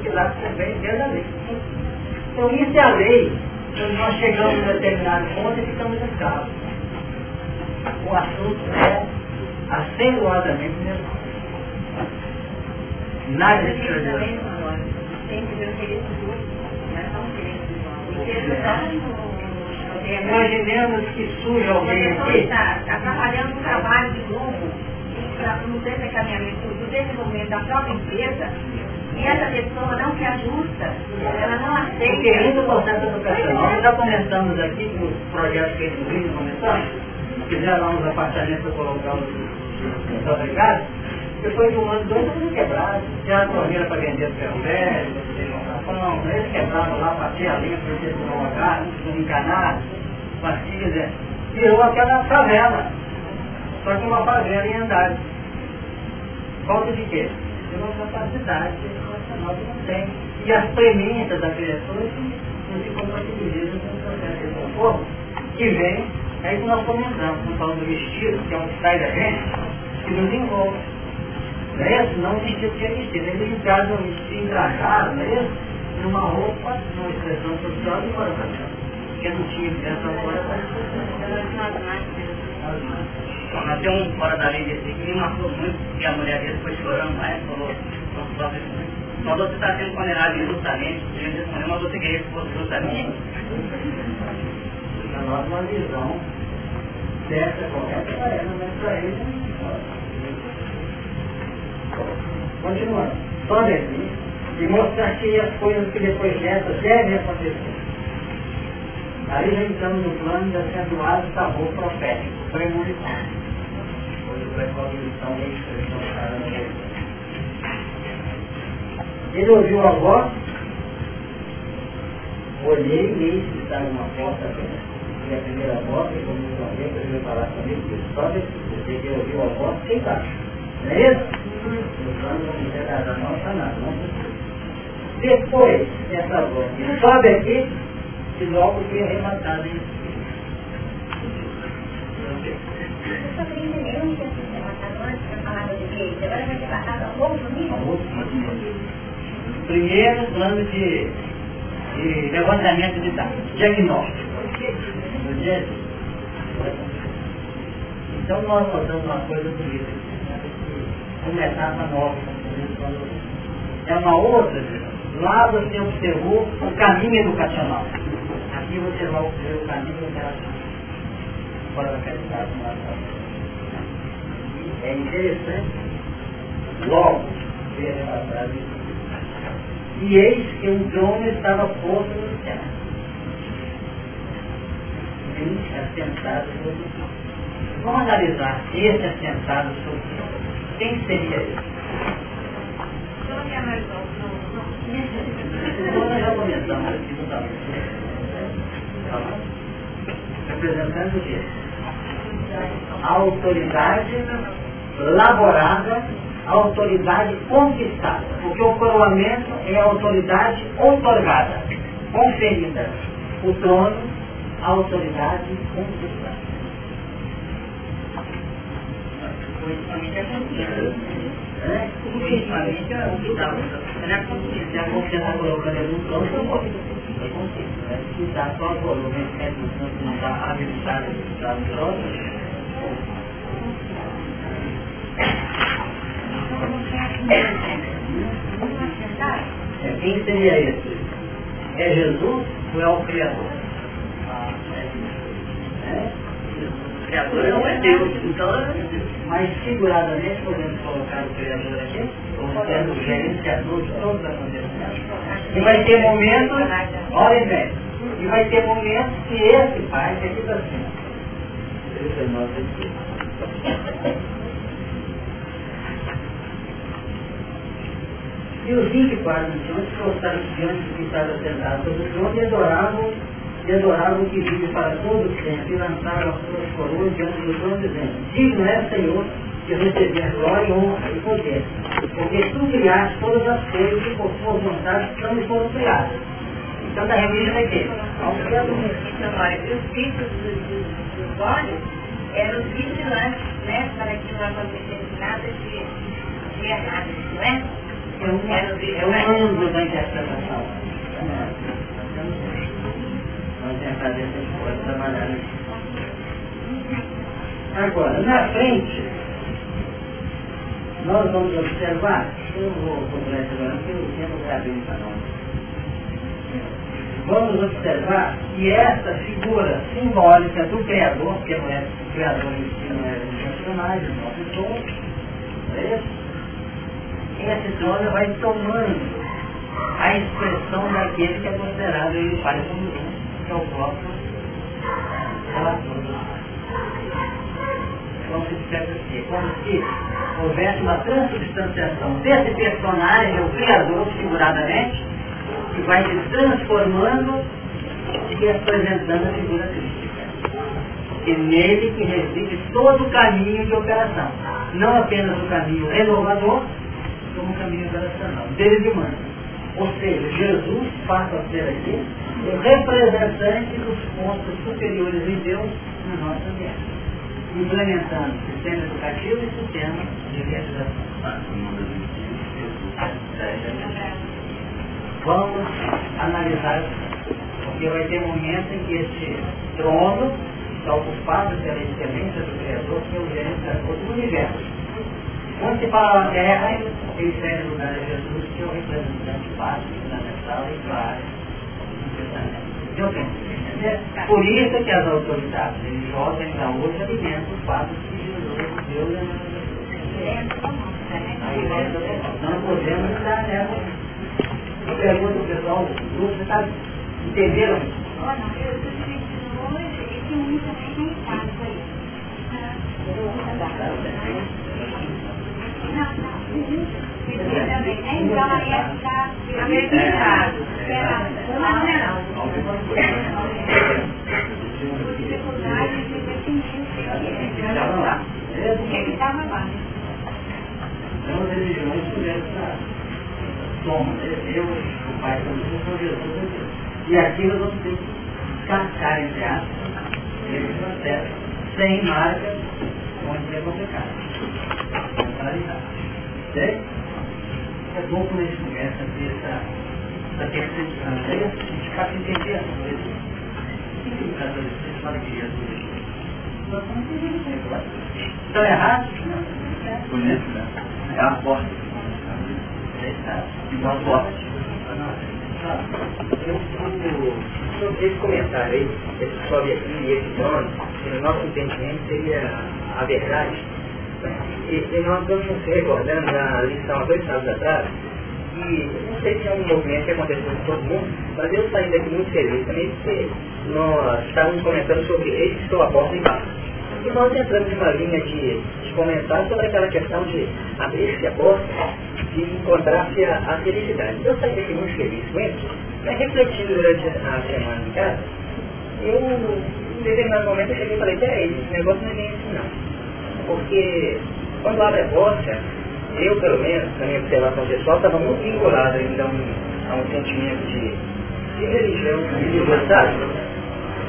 Pilato também dentro da lei. Então isso é a lei. Quando nós chegamos a determinado ponto e ficamos escravos. O assunto é acentuadamente nervoso. Nada de extraordinário. Imaginemos que surge alguém aqui. Está atrapalhando o trabalho de novo, no desencaminhamento, do desenvolvimento da própria empresa, e essa pessoa não se ajusta, ela não aceita. Porque ainda o processo educacional, nós já começamos aqui com os projetos que eles vinham começando, fizeram uns apartamentos para colocar os, os obrigados, depois de um ano, dois anos quebrados, já torneira para vender ferro velho, não, eles quebraram lá, bater a linha para eles colocar, não encanar, mas quer dizer, virou aquela favela, só que uma favela em andar. Falta de quê? De uma capacidade educacional que não tem. E as premissas da criatura não se compatibilizam com o processo de conforto que vem, é aí que nós comentamos, estamos falando do vestido, que é um que sai da gente, que nos envolve. Não é isso? Não vestido que é vestido. Eles entraram, se entrajaram, não é isso? Numa roupa, numa expressão social e fora da Porque não tinha criança fora da nós temos um fora da lei desse que me marcou muito, que a mulher dele foi chorando e falou, mas você está sendo condenado injustamente, ele respondeu, mas você queria que fosse justamente? Para nós uma visão certa, correta, para ela, mas para ele Continuando. Só aqui e mostrar que as coisas que depois dessas devem acontecer. Aí já entramos no plano de acentuar o sabor profético, premonitório. Hoje a lição da expressão cara Ele ouviu a voz, olhei e eis que está numa porta aberta. E a primeira voz, que como eu falei, eu vou falar comigo, que só você que ouviu a voz, quem está? Não é isso? Depois dessa voz, sobe aqui e logo foi arrebatado em Primeiro plano de, de levantamento de dados, diagnóstico. Então nós notamos uma coisa bonita uma etapa nova. É uma outra, lá você observou o caminho educacional. Aqui você vai observar o caminho educacional. Fora da qualidade É interessante, logo, ver essa frase. E eis que um trono estava posto no céu. Vinte assentados sobre o céu. Vamos analisar esse assentado sobre o céu. Quem seria isso? Nós já começamos aqui no Representando o quê? A autoridade laborada, a autoridade conquistada. Porque o coroamento é a autoridade otorgada, conferida. O trono, a autoridade conquistada. politicamente é é o que é. A confiança colocando ele no campo, foi confiança. Se dá só volume, não está habilitado para o trono, quem seria esse? É Jesus ou é o Criador? Ah, é. é? O Criador não é Deus, então é Deus mas figuradamente podemos colocar o Criador aqui, como sendo o gerenciador de todos os acontecimentos. E vai ter momentos, olhem bem, e vai ter momentos que esse pai, que aqui está assim, 19 versículos. E os 24 anciões prostraram diante do que estava sentado sobre o trono e adoravam, e adoravam o que vive para todo o tempo, e lançaram as suas coroas diante do trono, dizendo, digno é, Senhor, de receber glória, honra e poder, porque tu criaste todas as coisas e por tua vontade são e foram criadas. Então, da religião é que? Os filhos dos olhos eram vigilantes, né, para que não acontecesse nada de, de errado, não é? é um, é um ângulo da interpretação. Vamos tentar ver se a gente pode trabalhar nisso. Agora, na frente, nós vamos observar, eu vou isso agora, porque o tempo para nós. Vamos observar que essa figura simbólica do Criador, porque não é o Criador em si, não é um personagem, não é isso? essa droga vai tomando a expressão daquele que é considerado ele pai do que é o próprio relator. Como se dissesse assim, como se houvesse uma transubstanciação desse personagem, o Criador, figuradamente, que vai se transformando e apresentando a figura crística. E nele que reside todo o caminho de operação. Não apenas o caminho renovador, como caminho operacional, deles humanos. Ou seja, Jesus passa a ser aqui o representante dos pontos superiores de Deus no nosso ambiente, implementando sistema educativo e sistema de realização. Vamos analisar, porque vai ter um momento em que este trono está ocupado pela excelência do Criador, que é o gênero do universo quando se fala na terra, serve no lugar de Jesus, que é o Por isso que as autoridades religiosas ainda hoje alimentam os fatos que Jesus deu na Não podemos estar nessa. Eu pergunto ao pessoal, você está entenderam? Olha, eu estou hoje e tem muita gente em casa aí. Aí está americanizado. Não, não. E aqui nós vamos ter que cascar, entre aspas, esse processo, sem marca, onde é complicado. Vamos analisar. Né? É bom quando a gente começa a ter essa, essa percepção, gente passa a entender as coisas. O que o adolescente fala que Jesus Estão errados? Bonito, né? É a porta. Igual a porta. Eu, esse comentário aí, esse sobe aqui e esse dono, no nosso entendimento seria a verdade e, nós estamos recordando na lição há dois sábados atrás, e não sei se é um movimento que aconteceu com todo mundo, mas eu saí daqui muito feliz também, porque nós estávamos comentando sobre eles que estão a porta embaixo. E nós entramos numa linha de, de comentar sobre aquela questão de abrir-se a porta e encontrar-se a, a, felicidade. Eu saí daqui muito feliz com isso, mas refletindo durante a semana em casa, eu, em determinado momento, eu cheguei e falei, peraí, esse negócio não é nem assim não porque quando abre a porta, eu pelo menos, na minha observação pessoal, estava muito vinculado ainda a um, a um sentimento de, de religião, de sabe?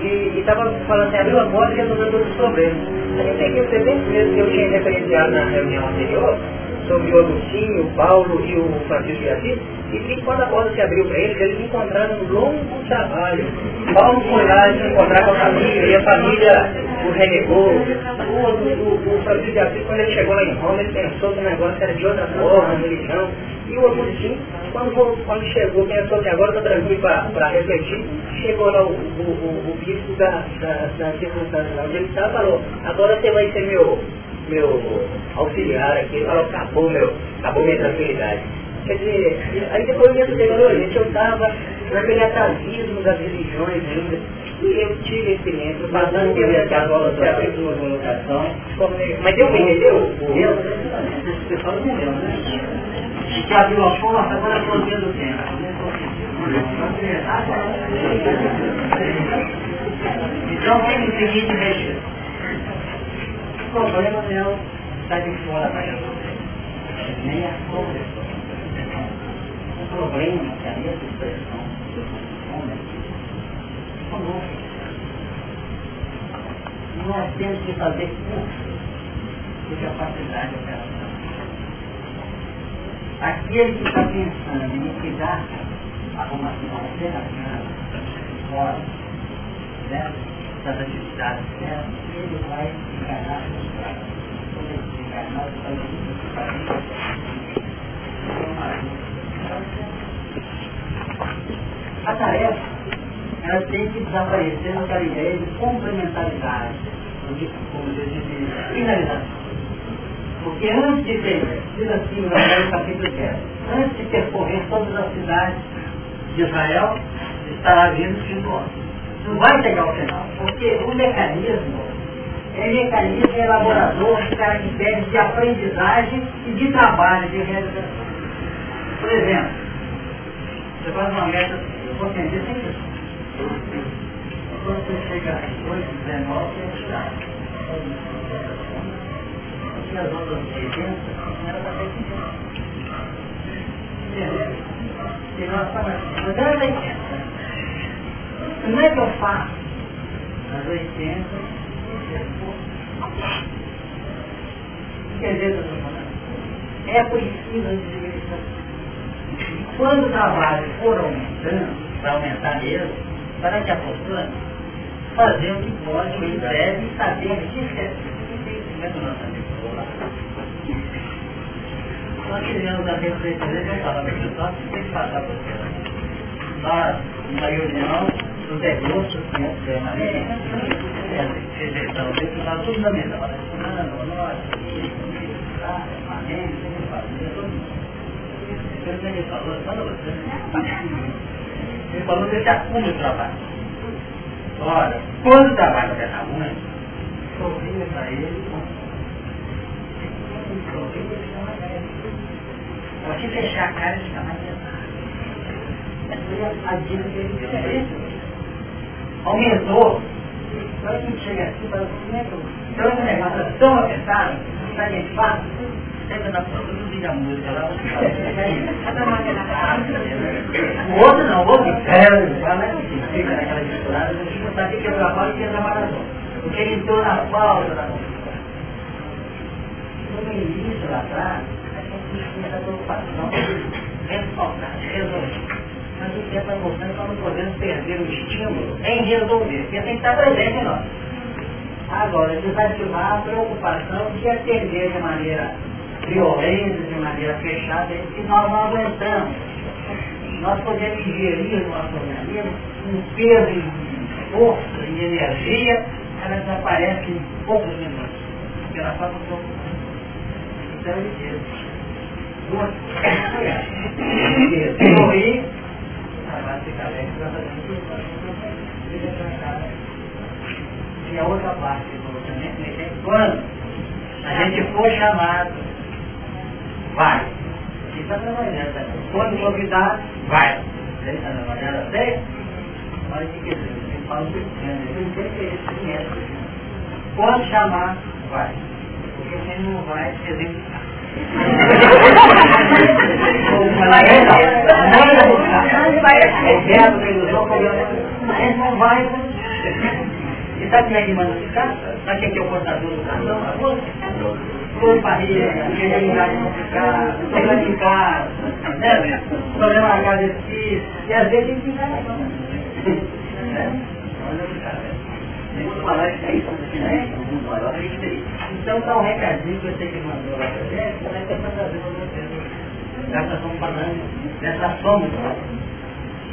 E estava falando assim, abriu a porta e resolveu todos os problemas. A gente tem que exemplos mesmo que eu tinha referenciado na reunião anterior, sobre o Agostinho, o Paulo e o Francisco de Assis, e que quando a porta se abriu para eles, eles encontraram um longo trabalho. Paulo foi lá se encontrar com a família, e a família o renegou. O, o, o Francisco de Assis, quando ele chegou lá em Roma, ele pensou que o negócio era de outra forma, religião. E o Agostinho, quando, quando chegou, pensou que agora está tranquilo para refletir, chegou lá o, o, o, o bispo da, da, da circunstância onde ele estava falou, agora você vai ser meu meu auxiliar aqui, falou, acabou meu, acabou minha tranquilidade. Quer dizer, aí depois eu falei, gente, eu estava naquele atavismo das religiões ainda, e eu tive experiência. Passando que eu a bola você fez uma colocação. Mas deu para entender o Deu, esse pessoal entendeu, né? Que abriu a porta, agora eu estou vendo o tempo. Então tem o seguinte mexer. O problema não é está de fora para resolver. Nem a correção. O problema que a minha expressão homem conosco. Nós temos que fazer curso de capacidade operacional. Aquele que está pensando em liquidar arrumação operacional fora né, atividades dela, ele vai ele a tarefa, ela tem que desaparecer naquela ideia de complementaridade, como de finalização. Porque antes de ter, diz assim Evangelho capítulo 10, antes de percorrer todas as cidades de Israel, estará vindo o fim do. Não vai chegar ao final, porque o mecanismo é mecanismo elaborador de caracteres de aprendizagem e de trabalho, de realização. Por exemplo, você faz uma meta, eu vou atender sem isso. Quando você chega às 8, 19, é chato. Porque as outras 80, ela está bem Entendeu? E nós estamos assim, é 80. Como é que eu faço? As 80, Quer dizer, é preciso a administração. Quando o trabalho for aumentando, para aumentar mesmo, para que a postura fazer o que pode, o que deve, saber o que quer. Nós tivemos a reflexão, eu falava para o pessoal, tem que passar por você. Nós, na reunião, no degosto, né, permanente, rejeição, isso está tudo na mesa, permanente, que mundo. Ele falou, fala você. Ele falou desse acúmulo de trabalho. Ora, quando o trabalho está ruim, sorria para ele, Pode fechar a cara e ficar mais a dica que ele deu. Aumentou. Então a gente chega aqui fala assim, então esse negócio é tão apertado, está de fato, sempre na produção de música lá, o outro não, o outro é, fala assim, fica naquela misturada, a gente não sabe que é trabalho e que é trabalhador. Porque ele entrou na pauta da No início lá atrás, a gente tinha essa preocupação resolver. Mas o tempo vai mostrando que nós não podemos perder o estímulo em resolver, porque tem que estar presente em nós. Agora, desativar a preocupação de atender de maneira violenta, de maneira fechada, que nós não aguentamos. Nós podemos ingerir no nosso organismo um peso de força e energia, ela desaparece em poucos minutos, pela própria preocupação. Então ele diz, duas e a outra parte do também, é quando a gente for chamado vai. E está trabalhando. Tá? Quando convidar, vai. Ele está trabalhando até? Olha o que quer dizer. Ele fala o que ele Quando chamar, vai. Porque você não vai se executar. Ele não vai. E sabe como é que manda ficar? Sabe quem é o do dor barriga, criatividade complicada, problema né? filho, e às vezes a gente fica na cama. falar isso aí, né? Então dá um recadinho que eu sei que mandou lá pra gente, como é é vocês. Já nós estamos falando dessa soma.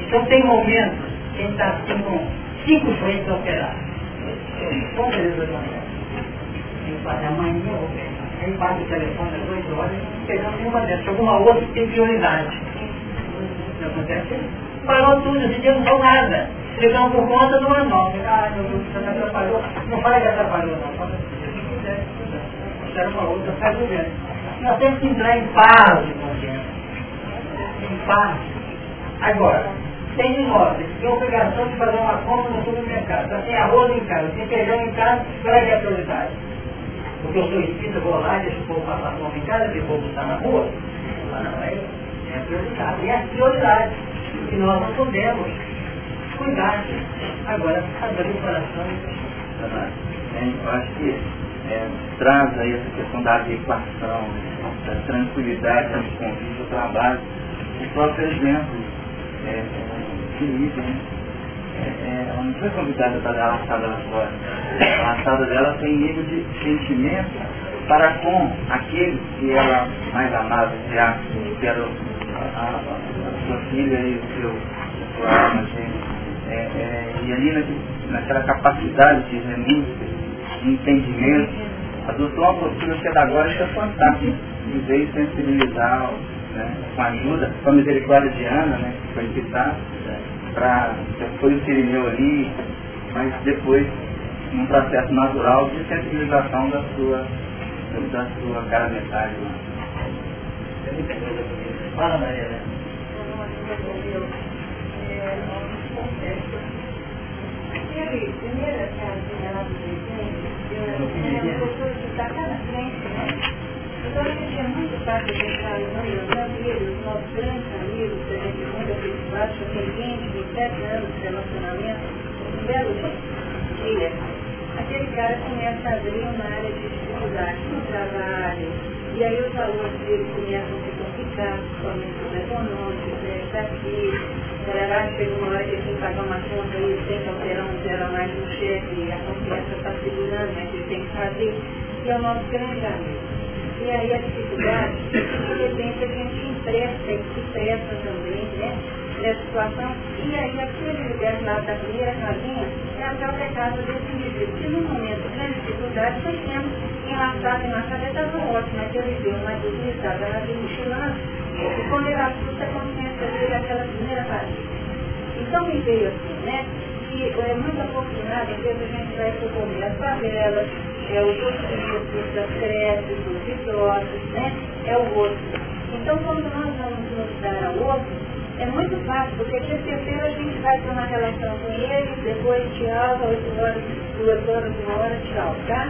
Então tem momentos que a gente está assim com cinco frentes a operar. Com beleza de manhã. Tem que fazer amanhã pegar. Aí bate o telefone às duas horas, pegando nenhuma dessas. Alguma outra que tem prioridade. Não acontece? Parou tudo, não sou nada. Ficamos por conta do anual. Ah, meu Deus, você está trabalho ou não, o que quiser, quero uma outra, faz o mesmo. Nós temos que entrar em paz de consciência. Em paz. Agora, tem imóveis que tem obrigação de fazer uma compra no supermercado. Já tem arroz em casa, tem feijão em casa, qual é a prioridade? Porque eu sou espírita, vou lá, deixo o povo passar fome em casa, e o povo está na rua. Não, é, é a prioridade. E é a prioridade que nós não podemos cuidar. Agora, fazer o coração. É, eu acho que é, traz aí essa questão da adequação, da tranquilidade no convívio do trabalho, o próprio exemplo é, é, né? É, é, ela não foi convidada para dar a assada lá fora. A assada dela tem nível de sentimento para com aquele que ela mais amava, que era, era a, a, a, sua filha e o seu, a alma É, é, e ali naquela capacidade de renúncia, de entendimento, adotou uma postura pedagógica fantástica, e veio sensibilizar né, com a ajuda, com a misericórdia de Ana, né, que foi citada, para foi o Sirineu ali, mas depois num processo natural de sensibilização da sua, da sua cara metade. Né. Fala, Maria. Aquele valores dele começam a se complicar, principalmente os econômicos, né, aqui, galera chega uma hora que tem que pagar uma conta e tem que alterar um zero a mais no chefe, e a confiança está segurando, né, que ele tem que fazer, e é o nosso grande amigo. E aí a dificuldade, de repente a gente empresta e se presta também, né? Nessa situação. E aí aquele lugar lá da primeira casinha é a própria casa desse indivíduo. Que no momento de dificuldade foi sendo enlaçado, enlaçado, estava ótimo, mas ele deu uma deslizada na de mochilando. E quando ele assusta, a consciência dele aquela primeira casinha. Então me veio assim, né? Que é muito afortunado, vezes a gente vai socorrer as favelas, é o outro das creches, dos idosos, né? É o outro. Então, quando nós vamos nos dar ao outro, é muito fácil, porque terça-feira a gente vai ter uma relação com ele, depois tchau, oito horas, duas horas, uma hora, tchau, tá?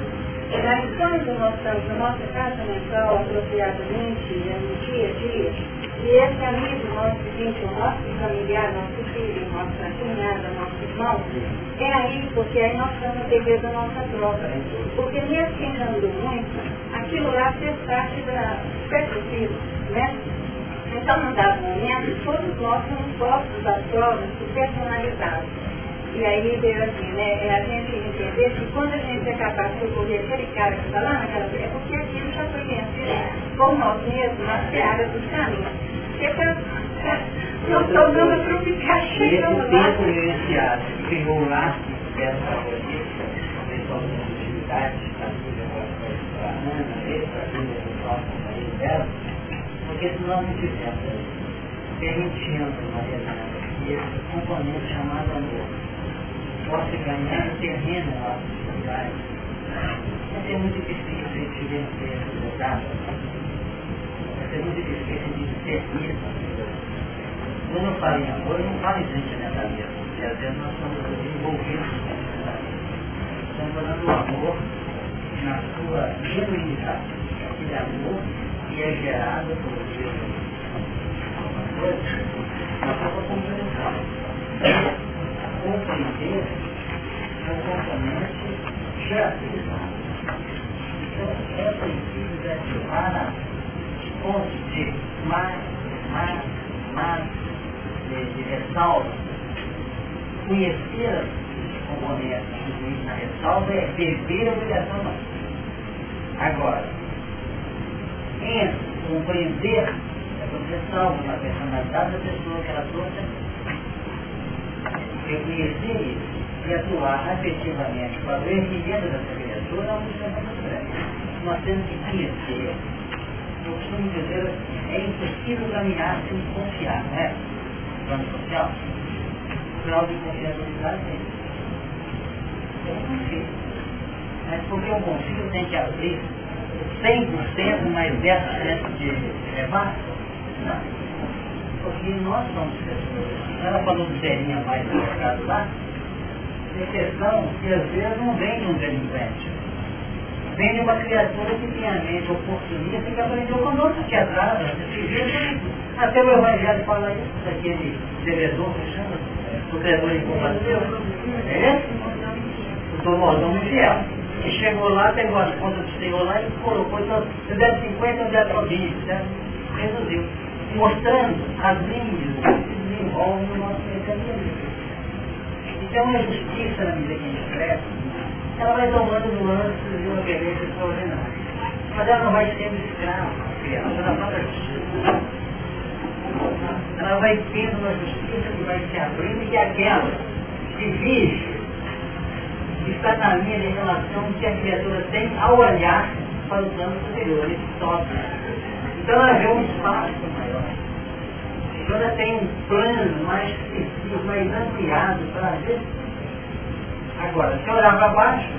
Estamos na nossa casa mental, apropriadamente, no dia a dia, e esse amigo nosso, gente, o nosso familiar, nosso filho, nossa cunhada, nosso irmão, é aí, porque aí nós estamos devendo a nossa troca. Porque mesmo andando muito, aquilo lá fez parte da perspectiva, né? Então, num dado momento, todos nós somos postos das provas de personalidade. E aí veio assim, né? É a gente entender que quando a gente é capaz de socorrer aquele cara que está lá naquela é porque aquilo já foi vencido por nós mesmos nas piadas dos caminhos. Nós tornamos para ficar chegando lá. Esse tempo vivenciado, que pegou o laço dessa audiência, o pessoal da atividade, a filha da Ana, ele, a filha do próximo marido dela, porque se nós não tivermos permitindo uma determinada esse componente chamado amor possa ganhar terreno na nossa sociedade, vai ser muito difícil a gente vencer esse etapa é muito difícil de discernir Quando eu falo em amor, eu não falo em sentimentalismo, porque às vezes nós estamos envolvidos no sentimentalismo. Estamos falando do amor na sua genuinidade. Aquele amor que é gerado por Deus. Uma coisa, na sua compreensão. Compreender é um componente gerador. Então, é preciso ativar a pontos de mais, mais, mais de, de ressalva, conhecer os componentes incluídos na ressalva é beber a obrigação não. Agora, em compreender essa ressalva na personalidade da pessoa que ela trouxe, reconhecer isso e atuar afetivamente para o entendimento dessa criatura é uma missão muito grande. Nós temos que conhecer eu costumo dizer assim, é impossível caminhar sem confiar, não é? Plano social. O grau de confiabilidade é Eu confio. Mas porque um bom filho tem que abrir 100% mais 10% de rebaixo? Não. Porque nós somos pessoas. Ela falou do Zerinha mais no mercado lá. A questão que às vezes não vem de um delinquente. Vem de uma criatura que tem a mente oportunista que aprendeu conosco que atrasa. Até o Evangelho fala isso, daquele devedor que chama, o credor incompatível. É esse? O tomordão infiel. E chegou lá, pegou as contas do Senhor lá e colocou, então, se der 50, eu der 20, né? reduziu. Mostrando as linhas se desenvolvem no nosso mecanismo. Então a justiça, na medida que a gente cresce, ela vai tomando nuances de uma beleza extraordinária. Mas ela não vai sendo escrava, criança da própria justiça. Ela vai tendo uma justiça que vai se abrindo e aquela que vive está na linha de relação que a criatura tem ao olhar para os anos superiores, sobe. Então ela vê um espaço maior. Então ela tem um plano mais preciso, mais ampliado para ver. Agora, se olhar para baixo,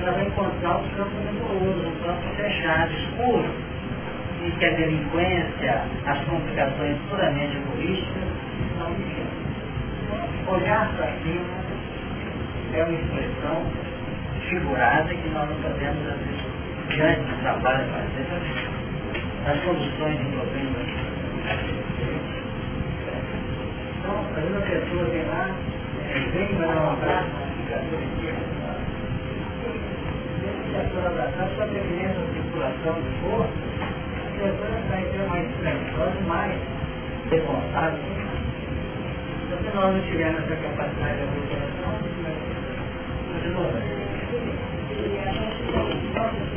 ela vai encontrar os campos nebulosos, um campo fechado, escuro, e que a delinquência, as complicações puramente egoístas não existem. Olhar para cima é uma expressão figurada que nós não podemos, às vezes, diante do trabalho fazer, as soluções de problemas. Então, às vezes a pessoa vem lá, vem para dar um abraço, se a pessoa abraçar, só prevenindo a circulação do corpo, a pessoa vai ter mais tranquila, mais responsável. Então, se nós não tivermos essa capacidade de recuperação, nós temos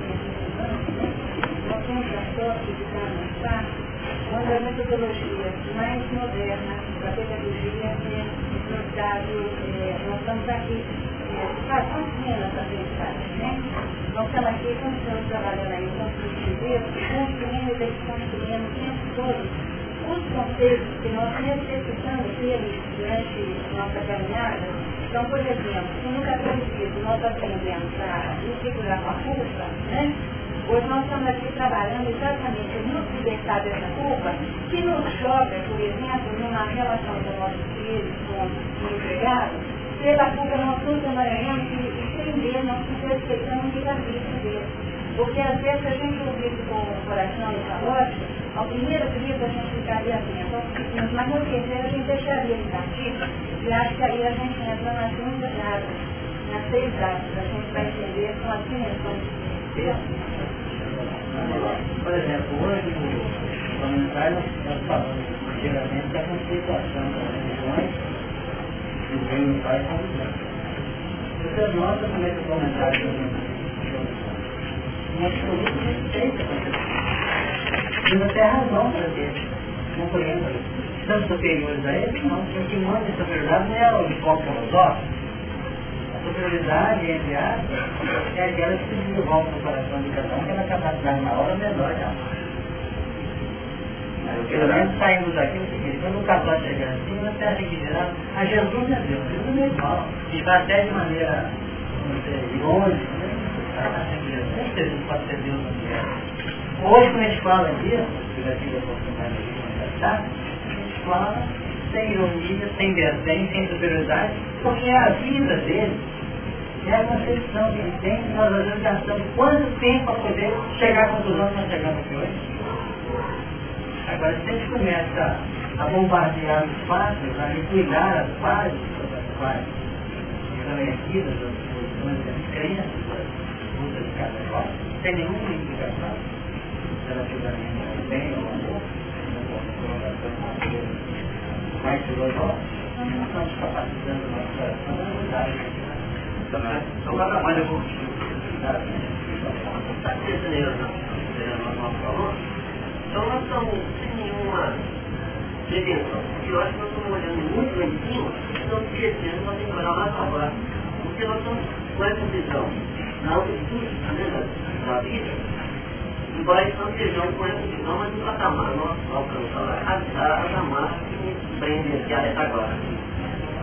a sorte de a metodologia mais moderna da pedagogia é mostrado, nós estamos aqui faz quantos anos aprendizagem, né? Nós estamos aqui, como estamos trabalhando aí com os primeiros, construindo e desconstruindo o tempo todo os conceitos que nós necessitamos deles durante nossa caminhada então, por exemplo, se no capítulo 5 nós aprendemos a configurar uma culpa, né? Hoje nós estamos aqui trabalhando exatamente no libertar dessa culpa que nos joga, por exemplo, numa relação com nossos filhos, com o empregado, pela culpa nós nos emaranhamos e, e sem ver nós nos respeitamos e da vida dele. Porque às vezes a gente ouve com o coração e caótico, ao primeiro grito a gente ficaria atento, mas no terceiro a gente deixaria ele partir e acho que aí a gente entra nas áreas, nas seis áreas, a gente vai entender com as dimensões de Deus. Por exemplo, hoje o comentário nós falamos geralmente da conceituação das religiões e o reino pai com o Você nota como é que o comentário um absoluto respeito a conceituação. E não tem razão para ter, não compreendo são superiores a ele, não. O que manda essa superioridade não é o enfoque filosófico. A superioridade, entre aspas, é aquela que se desenvolve no coração de cada um, que é a capacidade maior menor de amar. Pelo menos saímos daqui o seguinte, quando o casal chegar assim, você acha que dirá, a Jesus é Deus, Jesus é igual. E vai até de maneira, não sei, irônica, né? Acha que Jesus pode ser Deus não é. Hoje, quando a gente fala disso, que vai ter a oportunidade de conversar, clara, sem ironia, sem desdém, sem superioridade, porque é a vida dele, é a concepção que ele tem, nós às vezes gastamos quanto tempo para poder chegar à conclusão que nós chegamos aqui hoje. Agora, se a gente começa a bombardear os fatos, a liquidar as fases das quais estão erguidas as posições das crenças, das lutas de cada qual, sem nenhuma indicação relativamente ao bem ou ao amor, mais filosófico, nós estamos capacitando o nosso coração a mudar Então, cada mais Está terceiro, nosso valor. Então, nós estamos sem nenhuma prevenção. Porque eu acho que nós estamos olhando muito lá em cima e estamos esquecendo, nós temos que olhar mais para. Porque nós estamos com essa visão na altitude né, da vida vai antejando com essa visão, mas no patamar nós alcançar a, a, a tamar que prende esse agora.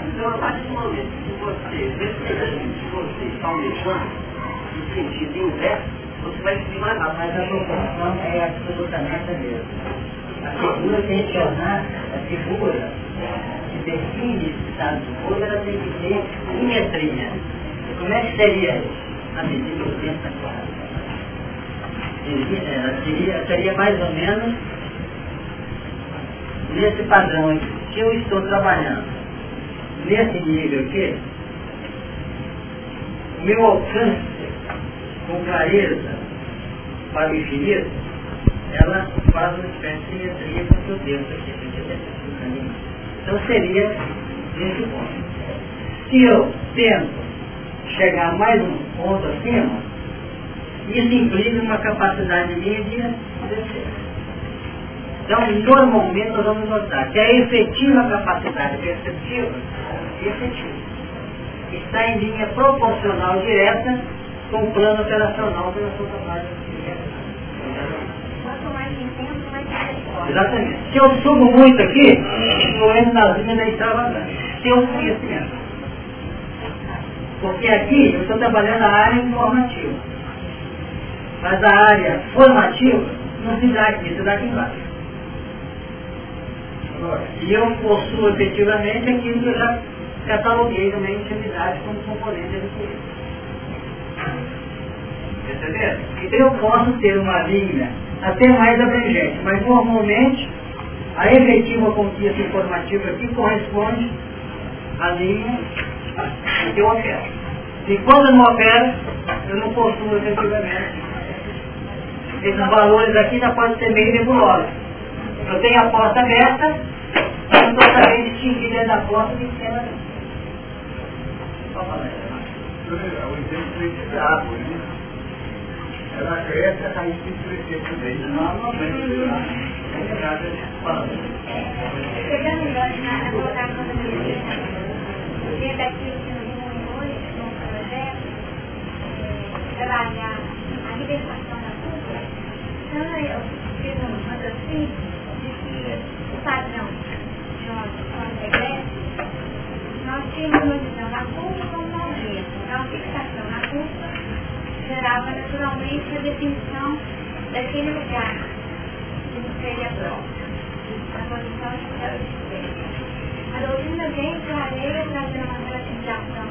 Então, a partir do momento que você percebe que você está almejando, sentido inverso, você vai se rápido. Mas a proporção é absolutamente a mesma. A figura tensionar, a figura que define esse estado do corpo, ela tem que ter simetria. Como é que seria isso? Medida do tempo quadrada. Seria, seria, seria mais ou menos nesse padrão que eu estou trabalhando. Nesse nível aqui, meu alcance com clareza para o infinito, ela faz uma espécie de simetria com o que eu devo aqui. Então seria nesse ponto. Se eu tento chegar mais um ponto acima, isso implica uma capacidade minha de. Então, normalmente nós vamos notar que a efetiva capacidade perceptiva efetiva. Está em linha proporcional direta com o plano operacional intenso, mais misericórdia. Exatamente. Se eu subo muito aqui, eu entro nas linhas da extravagância. Se eu mesmo. Porque aqui eu estou trabalhando a área informativa. Mas a área formativa não se dá aqui, se dá aqui embaixo. E eu possuo efetivamente aquilo que eu já cataloguei também intimidade como componente desse Perceberam? Então eu posso ter uma linha até mais abrangente, mas normalmente a efetiva conquista informativa aqui corresponde à linha que eu opero. E quando eu não opero, eu não possuo efetivamente. Esses valores aqui já podem ser meio nebulosos. Eu tenho a porta aberta, mas não estou sabendo distinguir dentro da porta de que ela É o exemplo de água, né? Ela cresce, a raiz tem que crescer é verdade, hoje, no projeto, é, culpa, então eu um de que padrão de quando regressa, nós tínhamos uma visão da culpa como uma objeto. Então, a fixação na culpa gerava naturalmente a definição daquele lugar que nos seria próprio, a condição de existência. A doutrina vem clareia trazendo uma relativização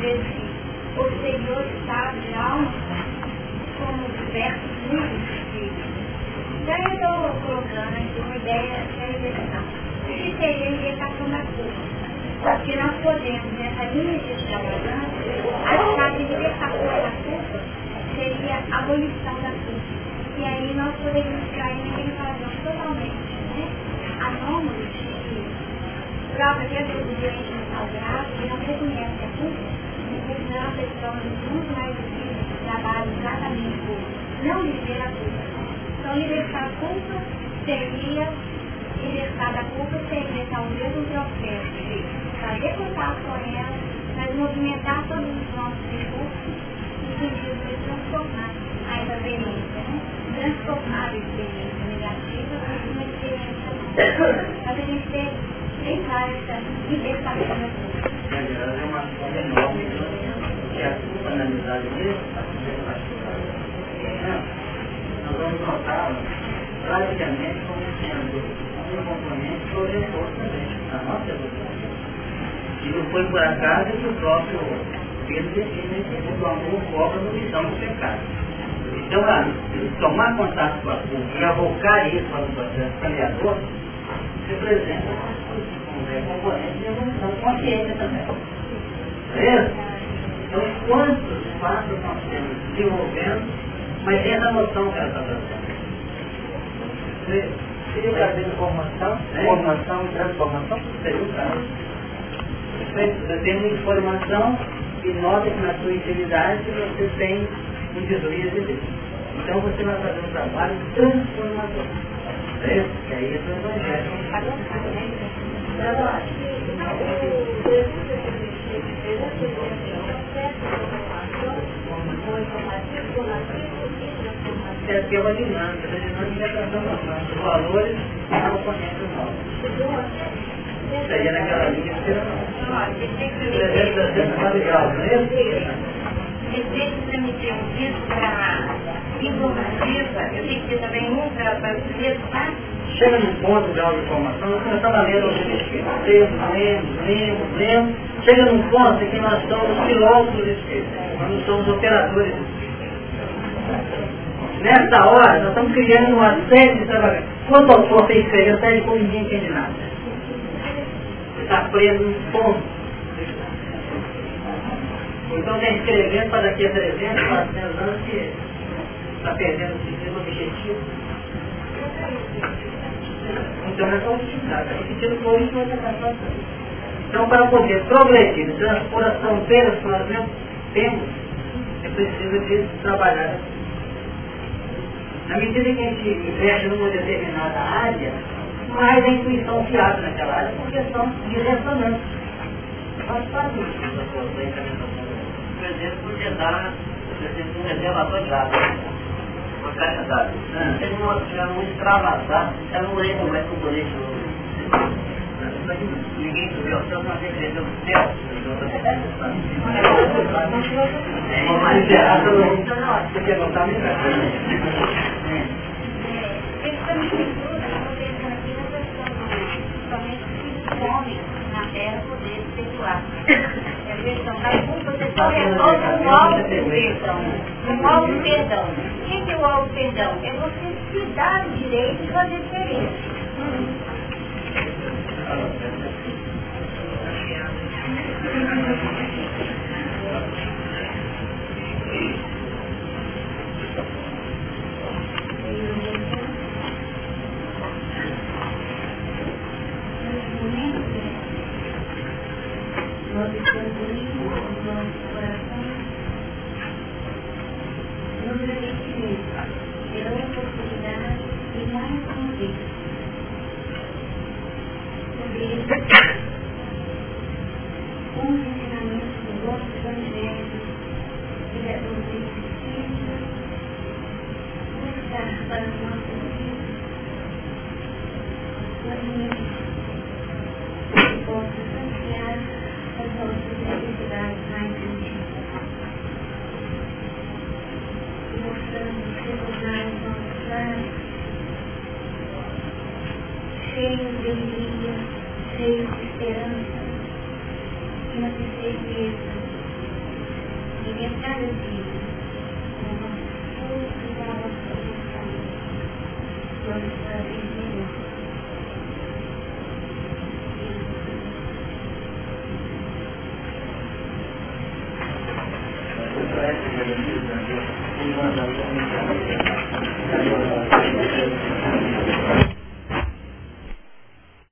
desse posterior estado de alma como diversos de vida. Então eu estou colocando aqui uma ideia de libertação. O que seria a libertação da culpa? Porque nós podemos, nessa linha de extravagância, achar que libertação da culpa seria a abolição da culpa. E aí nós poderíamos cair naquele padrão totalmente né, anômalo de prova que o doente mental grave que não reconhece a culpa, não pessoas muito mais que trabalham exatamente por não viver a culpa. Então libertar a culpa seria libertar da culpa seria talvez um processo de fazer contato com ela, mas movimentar todos os nossos recursos transformar a experiência, né? transformar a experiência negativa em uma experiência a gente tem essa libertação da culpa. é uma forma enorme que a culpa analisada mesmo, nós vamos notar praticamente como sendo um componente projetor também na nossa evolução. E não foi por acaso que o próprio Pedro define o amor cobra no visão do pecado. Então, a, tomar contato com a culpa e avocar isso para o processo criador representa um componente de evolução consciência também. Beleza? Então, quantos passos nós temos desenvolvendo, mas essa noção que ela está trazendo. Seria o caso de formação, formação e transformação? Seria o caso. Você tem uma informação e nota que na sua intimidade você tem um desvio de Deus. Então você vai fazer um trabalho transformador. É isso? O evangelho. É que é uma dinâmica, a dinâmica é transformação. Os valores são oponentes novos. Seria naquela linha que eu tenho que transmitir um disco para informativa, eu tenho que ter também um para o mesmo. Chega num ponto de auto-informação, nós começamos a ler os escritos, lemos, lemos, lemos, chega num ponto em que nós somos filósofos espíritos, nós não somos operadores Nessa hora, nós estamos criando uma série de trabalhos. Quanto ao for fez escrever, até como ninguém entende nada. Está preso num ponto. Então está escrevendo para daqui a 300, 400 anos que está perdendo o sentido objetivo. Então é utilidade, é o sentido hoje vai estar Então para poder progredir, transpor as fronteiras que nós mesmos temos, é preciso de trabalhar na medida que a gente investe numa determinada área, mais a intuição se abre naquela área por questão de ressonância. Faz parte Por exemplo, por tentar um reservatório de dados, uma caixa de dados. Se ele não, não extravasar, ela não lembra mais componente Ninguém subiu, só uma vez desceu do céu. Mas é, você quer botar homem na terra poder efetuar. É questão da culpa, você só resolve um auto-perdão. Um auto-perdão. O que é o auto-perdão? É você se dar o direito de fazer diferença. nós